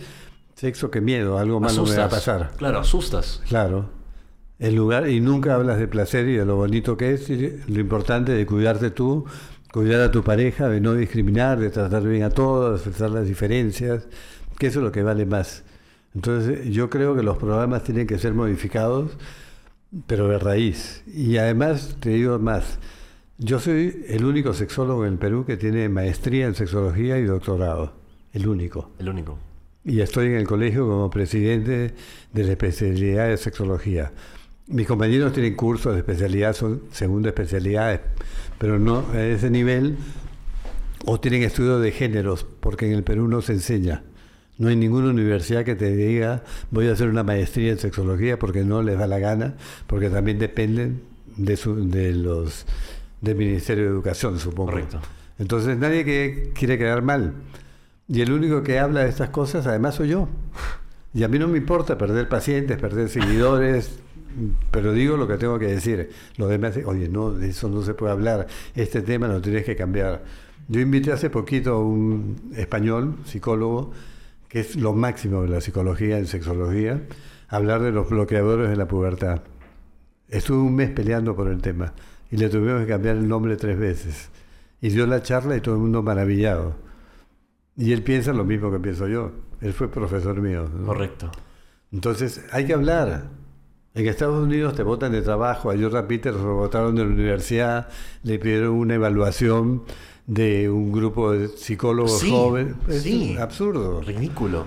sexo que miedo, algo malo me va a pasar. Claro, asustas. Claro. En lugar, y nunca hablas de placer y de lo bonito que es, y lo importante de cuidarte tú, cuidar a tu pareja, de no discriminar, de tratar bien a todos, de aceptar las diferencias, que eso es lo que vale más. Entonces yo creo que los programas tienen que ser modificados, pero de raíz. Y además, te digo más, yo soy el único sexólogo en el Perú que tiene maestría en sexología y doctorado, el único. El único. Y estoy en el colegio como presidente de la especialidad de sexología. Mis compañeros tienen cursos de especialidad, son segunda especialidades, pero no a ese nivel, o tienen estudios de géneros, porque en el Perú no se enseña. No hay ninguna universidad que te diga voy a hacer una maestría en sexología porque no les da la gana, porque también dependen de, su- de los del Ministerio de Educación, supongo. Correcto. Entonces nadie que quiere quedar mal. Y el único que habla de estas cosas, además, soy yo. Y a mí no me importa perder pacientes, perder seguidores, pero digo lo que tengo que decir. Lo demás, oye, no, de eso no se puede hablar. Este tema lo tienes que cambiar. Yo invité hace poquito a un español, psicólogo, que es lo máximo de la psicología en sexología, hablar de los bloqueadores de la pubertad. Estuve un mes peleando por el tema y le tuvimos que cambiar el nombre tres veces. Y dio la charla y todo el mundo maravillado. Y él piensa lo mismo que pienso yo. Él fue profesor mío. Correcto. Entonces, hay que hablar. En Estados Unidos te votan de trabajo. A Jordan Peter lo votaron de la universidad, le pidieron una evaluación de un grupo de psicólogos Sí, jóvenes. Es sí. absurdo. Ridículo.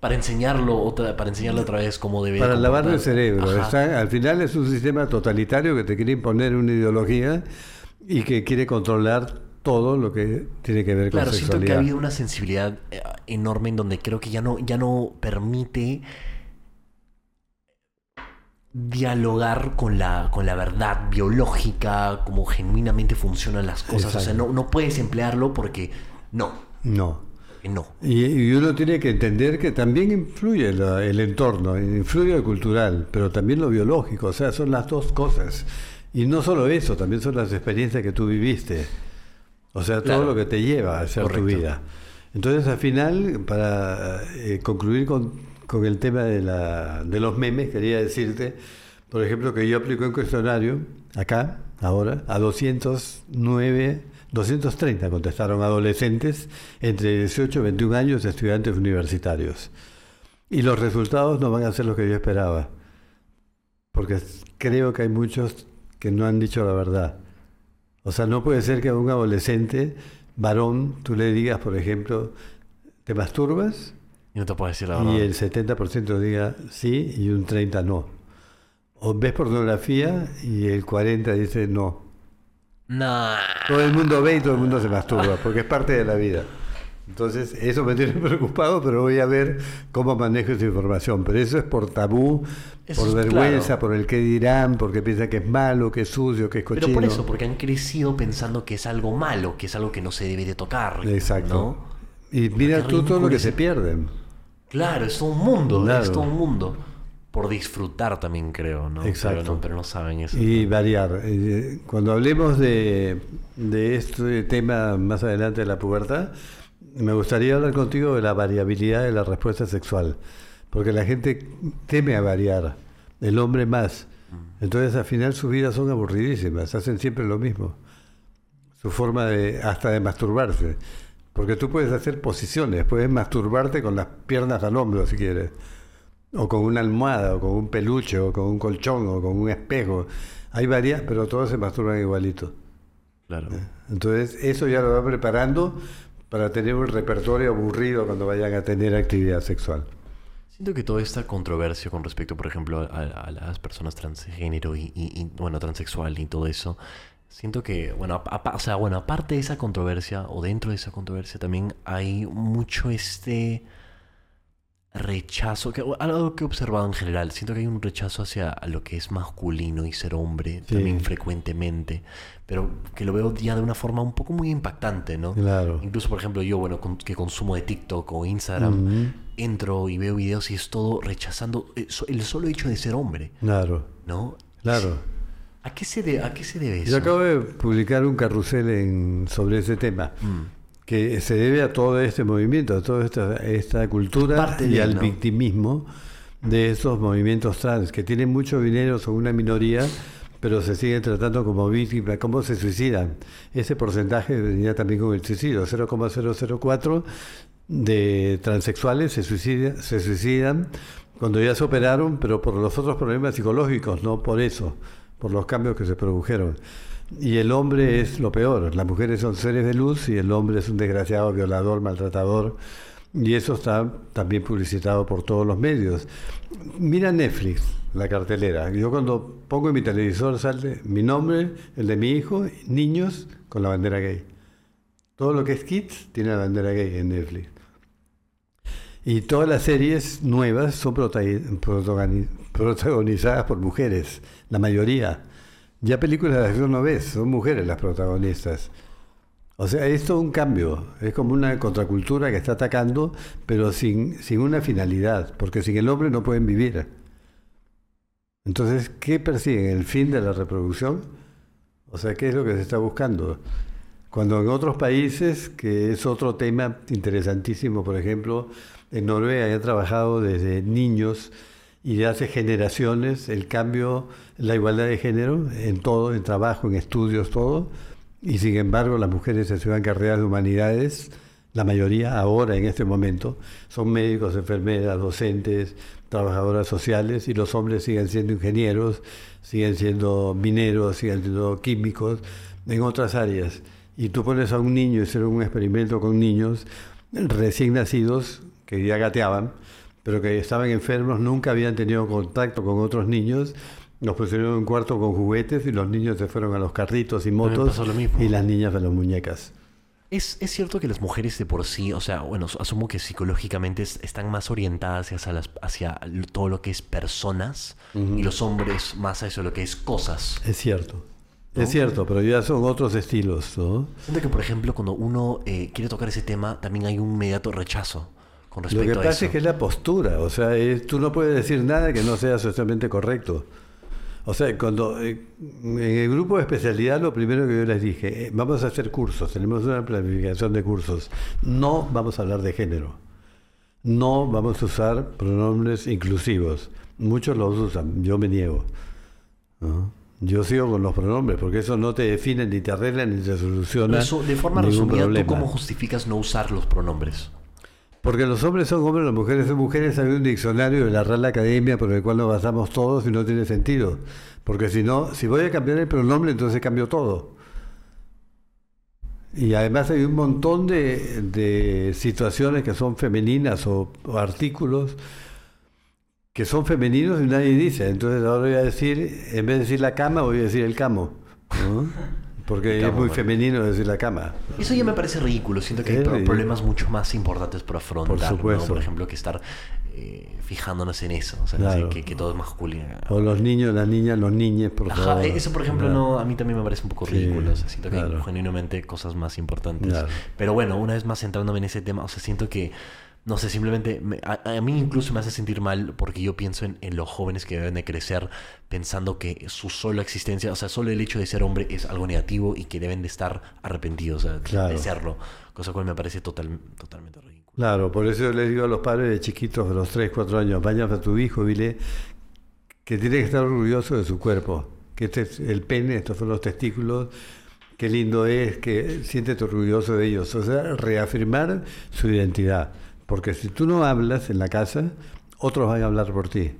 Para enseñarlo otra, para enseñarle otra vez cómo debe Para lavarle el cerebro. Está- al final es un sistema totalitario que te quiere imponer una ideología y que quiere controlar todo lo que tiene que ver Claro, con siento que ha sexualidad. habido una sensibilidad eh, enorme en donde creo que ya no, ya no permite dialogar con la, con la verdad biológica, como genuinamente funcionan las cosas. O sea, no, no puedes emplearlo porque no, No. porque no. Y, y uno tiene que entender que también influye la- el entorno, influye lo cultural, pero también lo biológico, o sea, son las dos cosas. Y no solo eso, también son las experiencias que tú viviste, o sea, todo Claro. lo que te lleva a hacer tu vida. Entonces, al final, para eh, concluir con, con el tema de, la, de los memes, quería decirte, por ejemplo, que yo apliqué un cuestionario, acá, ahora, a 209, 230 contestaron adolescentes entre 18 y 21 años, estudiantes universitarios. Y los resultados no van a ser los que yo esperaba, porque creo que hay muchos que no han dicho la verdad. O sea, no puede ser que a un adolescente varón tú le digas, por ejemplo, ¿te masturbas? Y no te puedo decir la verdad. Y el 70% diga sí y un 30% no. O ves pornografía y el 40% dice no. Nah. Todo el mundo ve y todo el mundo se masturba, porque es parte de la vida. Entonces, eso me tiene *laughs* preocupado, pero voy a ver cómo manejo esa información. Pero eso es por tabú, Eso por vergüenza, claro. por el que dirán, porque piensan que es malo, que es sucio, que es cochino. Pero por eso, porque han crecido pensando que es algo malo, que es algo que no se debe de tocar. Exacto. ¿no? Y mira Qué tú todo lo que se pierden. Claro, es un mundo, Claro. es todo un mundo. Por disfrutar también creo, ¿no? Exacto. Pero no, pero no saben eso. Y variar. Eh, Cuando hablemos de, de este tema más adelante de la pubertad, me gustaría hablar contigo de la variabilidad de la respuesta sexual. Porque la gente teme a variar, el hombre más. Entonces al final sus vidas son aburridísimas, hacen siempre lo mismo. Su forma de, hasta de masturbarse. Porque tú puedes hacer posiciones, puedes masturbarte con las piernas al hombro si quieres. O con una almohada, o con un peluche, o con un colchón, o con un espejo. Hay varias, pero todos se masturban igualito. Claro. Entonces, eso ya lo va preparando para tener un repertorio aburrido cuando vayan a tener actividad sexual. Siento que toda esta controversia con respecto, por ejemplo, a, a las personas transgénero y, y- y, bueno, transexual y todo eso, siento que, bueno, o sea, bueno, aparte de esa controversia o dentro de esa controversia también hay mucho este rechazo, que, algo que he observado en general, siento que hay un rechazo hacia lo que es masculino y ser hombre Sí. también frecuentemente, pero que lo veo ya de una forma un poco muy impactante, ¿no? Claro. Incluso, por ejemplo, yo, bueno, con- que consumo de TikTok o Instagram, entro y veo videos y es todo rechazando eh, el solo hecho de ser hombre, Claro, ¿no? claro. ¿A qué se, de- a qué se debe eso? Yo acabo de publicar un carrusel en- sobre ese tema. Mm, que se debe a todo este movimiento, a toda esta, esta cultura Parte y al ¿no? victimismo de esos movimientos trans, que tienen mucho dinero, son una minoría, pero se siguen tratando como víctimas, cómo se suicidan. Ese porcentaje venía también con el suicidio, 0,004 de transexuales se, suicida- se suicidan cuando ya se operaron, pero por los otros problemas psicológicos, no por eso, por los cambios que se produjeron. Y el hombre es lo peor, las mujeres son seres de luz y el hombre es un desgraciado, violador, maltratador. Y eso está también publicitado por todos los medios. Mira Netflix, la cartelera. Yo cuando pongo en mi televisor sale mi nombre, el de mi hijo, niños con la bandera gay. Todo lo que es kids tiene la bandera gay en Netflix. Y todas las series nuevas son protagi- protagoni- protagonizadas por mujeres, la mayoría. Ya películas de acción no ves, son mujeres las protagonistas. O sea, esto es un cambio, es como una contracultura que está atacando, pero sin, sin una finalidad, porque sin el hombre no pueden vivir. Entonces, ¿qué persiguen? ¿El fin de la reproducción? O sea, ¿qué es lo que se está buscando? Cuando en otros países, que es otro tema interesantísimo, por ejemplo, en Noruega han trabajado desde niños y hace generaciones el cambio, la igualdad de género en todo, en trabajo, en estudios, todo, y sin embargo las mujeres estudian carreras de humanidades, la mayoría ahora en este momento, son médicos, enfermeras, docentes, trabajadoras sociales y los hombres siguen siendo ingenieros, siguen siendo mineros, siguen siendo químicos en otras áreas. Y tú pones a un niño hacer un experimento con niños recién nacidos que ya gateaban, pero que estaban enfermos, nunca habían tenido contacto con otros niños nos pusieron en un cuarto con juguetes y los niños se fueron a los carritos y motos y las niñas a las muñecas. ¿Es, ¿Es, cierto que las mujeres de por sí, o sea, bueno, asumo que psicológicamente están más orientadas hacia, las, hacia todo lo que es personas y los hombres más hacia lo que es cosas? Es cierto. Es cierto, pero ya son otros estilos, ¿no? Siento que, por ejemplo, cuando uno eh, quiere tocar ese tema, también hay un inmediato rechazo con respecto a eso. Lo que pasa es que es la postura, o sea, tú no puedes decir nada que no sea socialmente correcto. O sea, cuando eh, en el grupo de especialidad lo primero que yo les dije, eh, vamos a hacer cursos, tenemos una planificación de cursos, no vamos a hablar de género, no vamos a usar pronombres inclusivos, muchos los usan, yo me niego. Yo sigo con los pronombres, porque eso no te define, ni te arregla, ni te soluciona. Eso, de forma resumida, ¿tú cómo justificas no usar los pronombres? Porque los hombres son hombres, las mujeres son mujeres. Hay un diccionario de la Real Academia por el cual nos basamos todos y no tiene sentido. Porque si no, si voy a cambiar el pronombre, entonces cambio todo. Y además hay un montón de, situaciones que son femeninas o, artículos que son femeninos y nadie dice. Entonces ahora voy a decir, en vez de decir la cama, voy a decir el camo. *laughs* Porque es muy femenino decir la cama. Eso ya me parece ridículo. Siento que hay problemas mucho más importantes por afrontar. Por supuesto. Por ejemplo, que estar eh, fijándonos en eso. O sea, que, todo es masculino. O los niños, las niñas, los niños, por Ajá, Eso, por ejemplo, no, a mí también me parece un poco ridículo. O sea, siento que hay genuinamente cosas más importantes. Pero bueno, una vez más centrándome en ese tema, o sea, siento que no sé, simplemente a, mí incluso me hace sentir mal porque yo pienso en, los jóvenes que deben de crecer pensando que su sola existencia, o sea, solo el hecho de ser hombre es algo negativo y que deben de estar arrepentidos de serlo, cosa cual me parece total, totalmente ridículo. Claro, por eso les digo a los padres de chiquitos de los 3, 4 años, vayan a tu hijo dile que tiene que estar orgulloso de su cuerpo, que este es el pene, estos son los testículos, qué lindo es, que siéntete orgulloso de ellos, o sea, reafirmar su identidad. Porque si tú no hablas en la casa, otros van a hablar por ti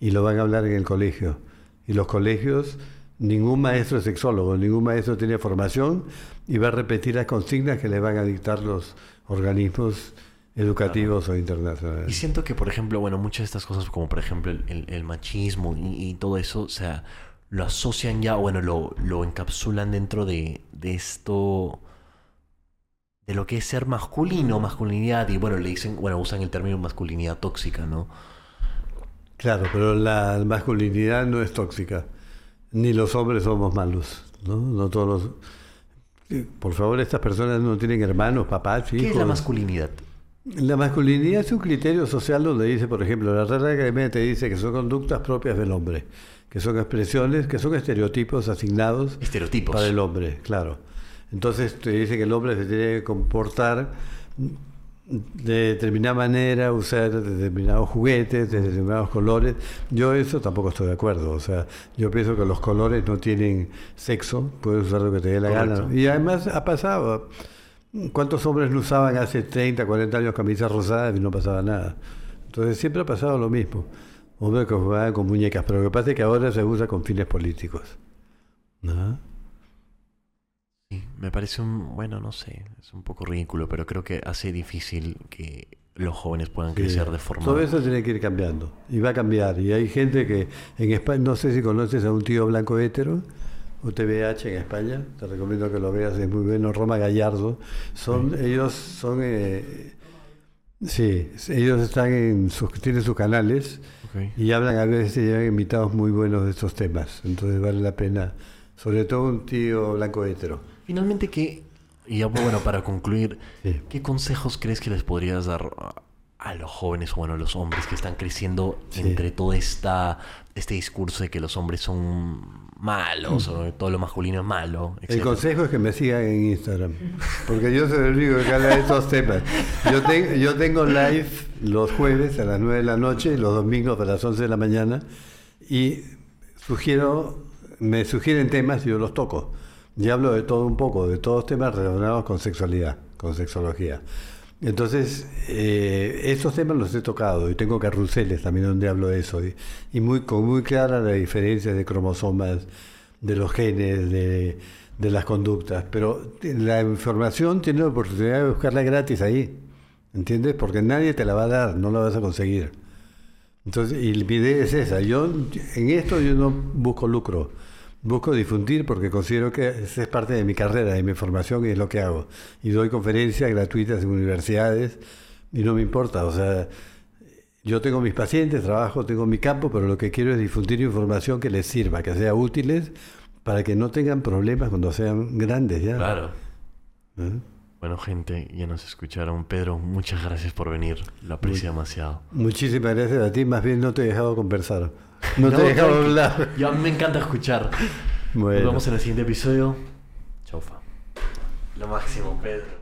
y lo van a hablar en el colegio. Y los colegios, ningún maestro es sexólogo, ningún maestro tiene formación y va a repetir las consignas que le van a dictar los organismos educativos o internacionales. Y siento que, por ejemplo, bueno, muchas de estas cosas, como por ejemplo el, machismo y, todo eso, o sea, lo asocian ya, bueno, lo, lo encapsulan dentro de, de esto de lo que es ser masculino, masculinidad, y bueno, le dicen, bueno, usan el término masculinidad tóxica, ¿no? Claro, pero la masculinidad no es tóxica, ni los hombres somos malos, ¿no? No todos los... Por favor, estas personas no tienen hermanos, papás, hijos. ¿Qué es la masculinidad? La masculinidad es un criterio social donde dice, por ejemplo, la Real Academia te dice que son conductas propias del hombre, que son expresiones, que son estereotipos asignados estereotipos. para el hombre, claro. Entonces te dice que el hombre se tiene que comportar de determinada manera, usar determinados juguetes, de determinados colores. Yo eso tampoco estoy de acuerdo. O sea, yo pienso que los colores no tienen sexo, puedes usar lo que te dé la gana. Y además ha pasado. ¿Cuántos hombres no usaban hace 30, 40 años camisas rosadas y no pasaba nada? Entonces siempre ha pasado lo mismo. Hombres que jugaban con muñecas, pero lo que pasa es que ahora se usa con fines políticos. ¿No? Me parece un, bueno, no sé, es un poco ridículo, pero creo que hace difícil que los jóvenes puedan crecer de forma... Todo eso tiene que ir cambiando, y va a cambiar. Y hay gente que en España, no sé si conoces a un tío blanco hétero, UTBH en España, te recomiendo que lo veas, es muy bueno, Roma Gallardo. Son, ellos son, eh, sí, ellos están en sus, tienen sus canales y hablan a veces, llevan invitados muy buenos de estos temas, entonces vale la pena, sobre todo un tío blanco hétero. Finalmente que Y ya, bueno, para concluir, Sí. ¿qué consejos crees que les podrías dar a- los jóvenes o bueno, a los hombres que están creciendo Sí. entre todo esta, este discurso de que los hombres son malos o que todo lo masculino es malo? El consejo es que me sigan en Instagram, porque yo soy el único que habla de estos temas. Yo, te- yo tengo live los jueves a las 9 de la noche y los domingos a las 11 de la mañana y sugiero, me sugieren temas y yo los toco. Y hablo de todo un poco, de todos temas relacionados con sexualidad, con sexología. Entonces, eh, estos temas los he tocado y tengo carruseles también donde hablo de eso. Y, muy, con muy clara la diferencia de cromosomas, de los genes, de, de las conductas. Pero la información tiene la oportunidad de buscarla gratis ahí. ¿Entiendes? Porque nadie te la va a dar, no la vas a conseguir. Entonces, y mi idea es esa. Yo, en esto yo no busco lucro. Busco difundir porque considero que esa es parte de mi carrera, de mi formación y es lo que hago. Y doy conferencias gratuitas en universidades y no me importa. O sea, yo tengo mis pacientes, trabajo, tengo mi campo, pero lo que quiero es difundir información que les sirva, que sea útiles para que no tengan problemas cuando sean grandes ya. Claro. ¿Eh? Bueno, gente, ya nos escucharon. Pedro, muchas gracias por venir. Lo aprecio demasiado. Muchísimas gracias a ti, más bien no te he dejado conversar. No, te he dejado hablar. Ya a mí me encanta escuchar. Bueno. Nos vemos en el siguiente episodio. Chaufa. Lo máximo, Pedro.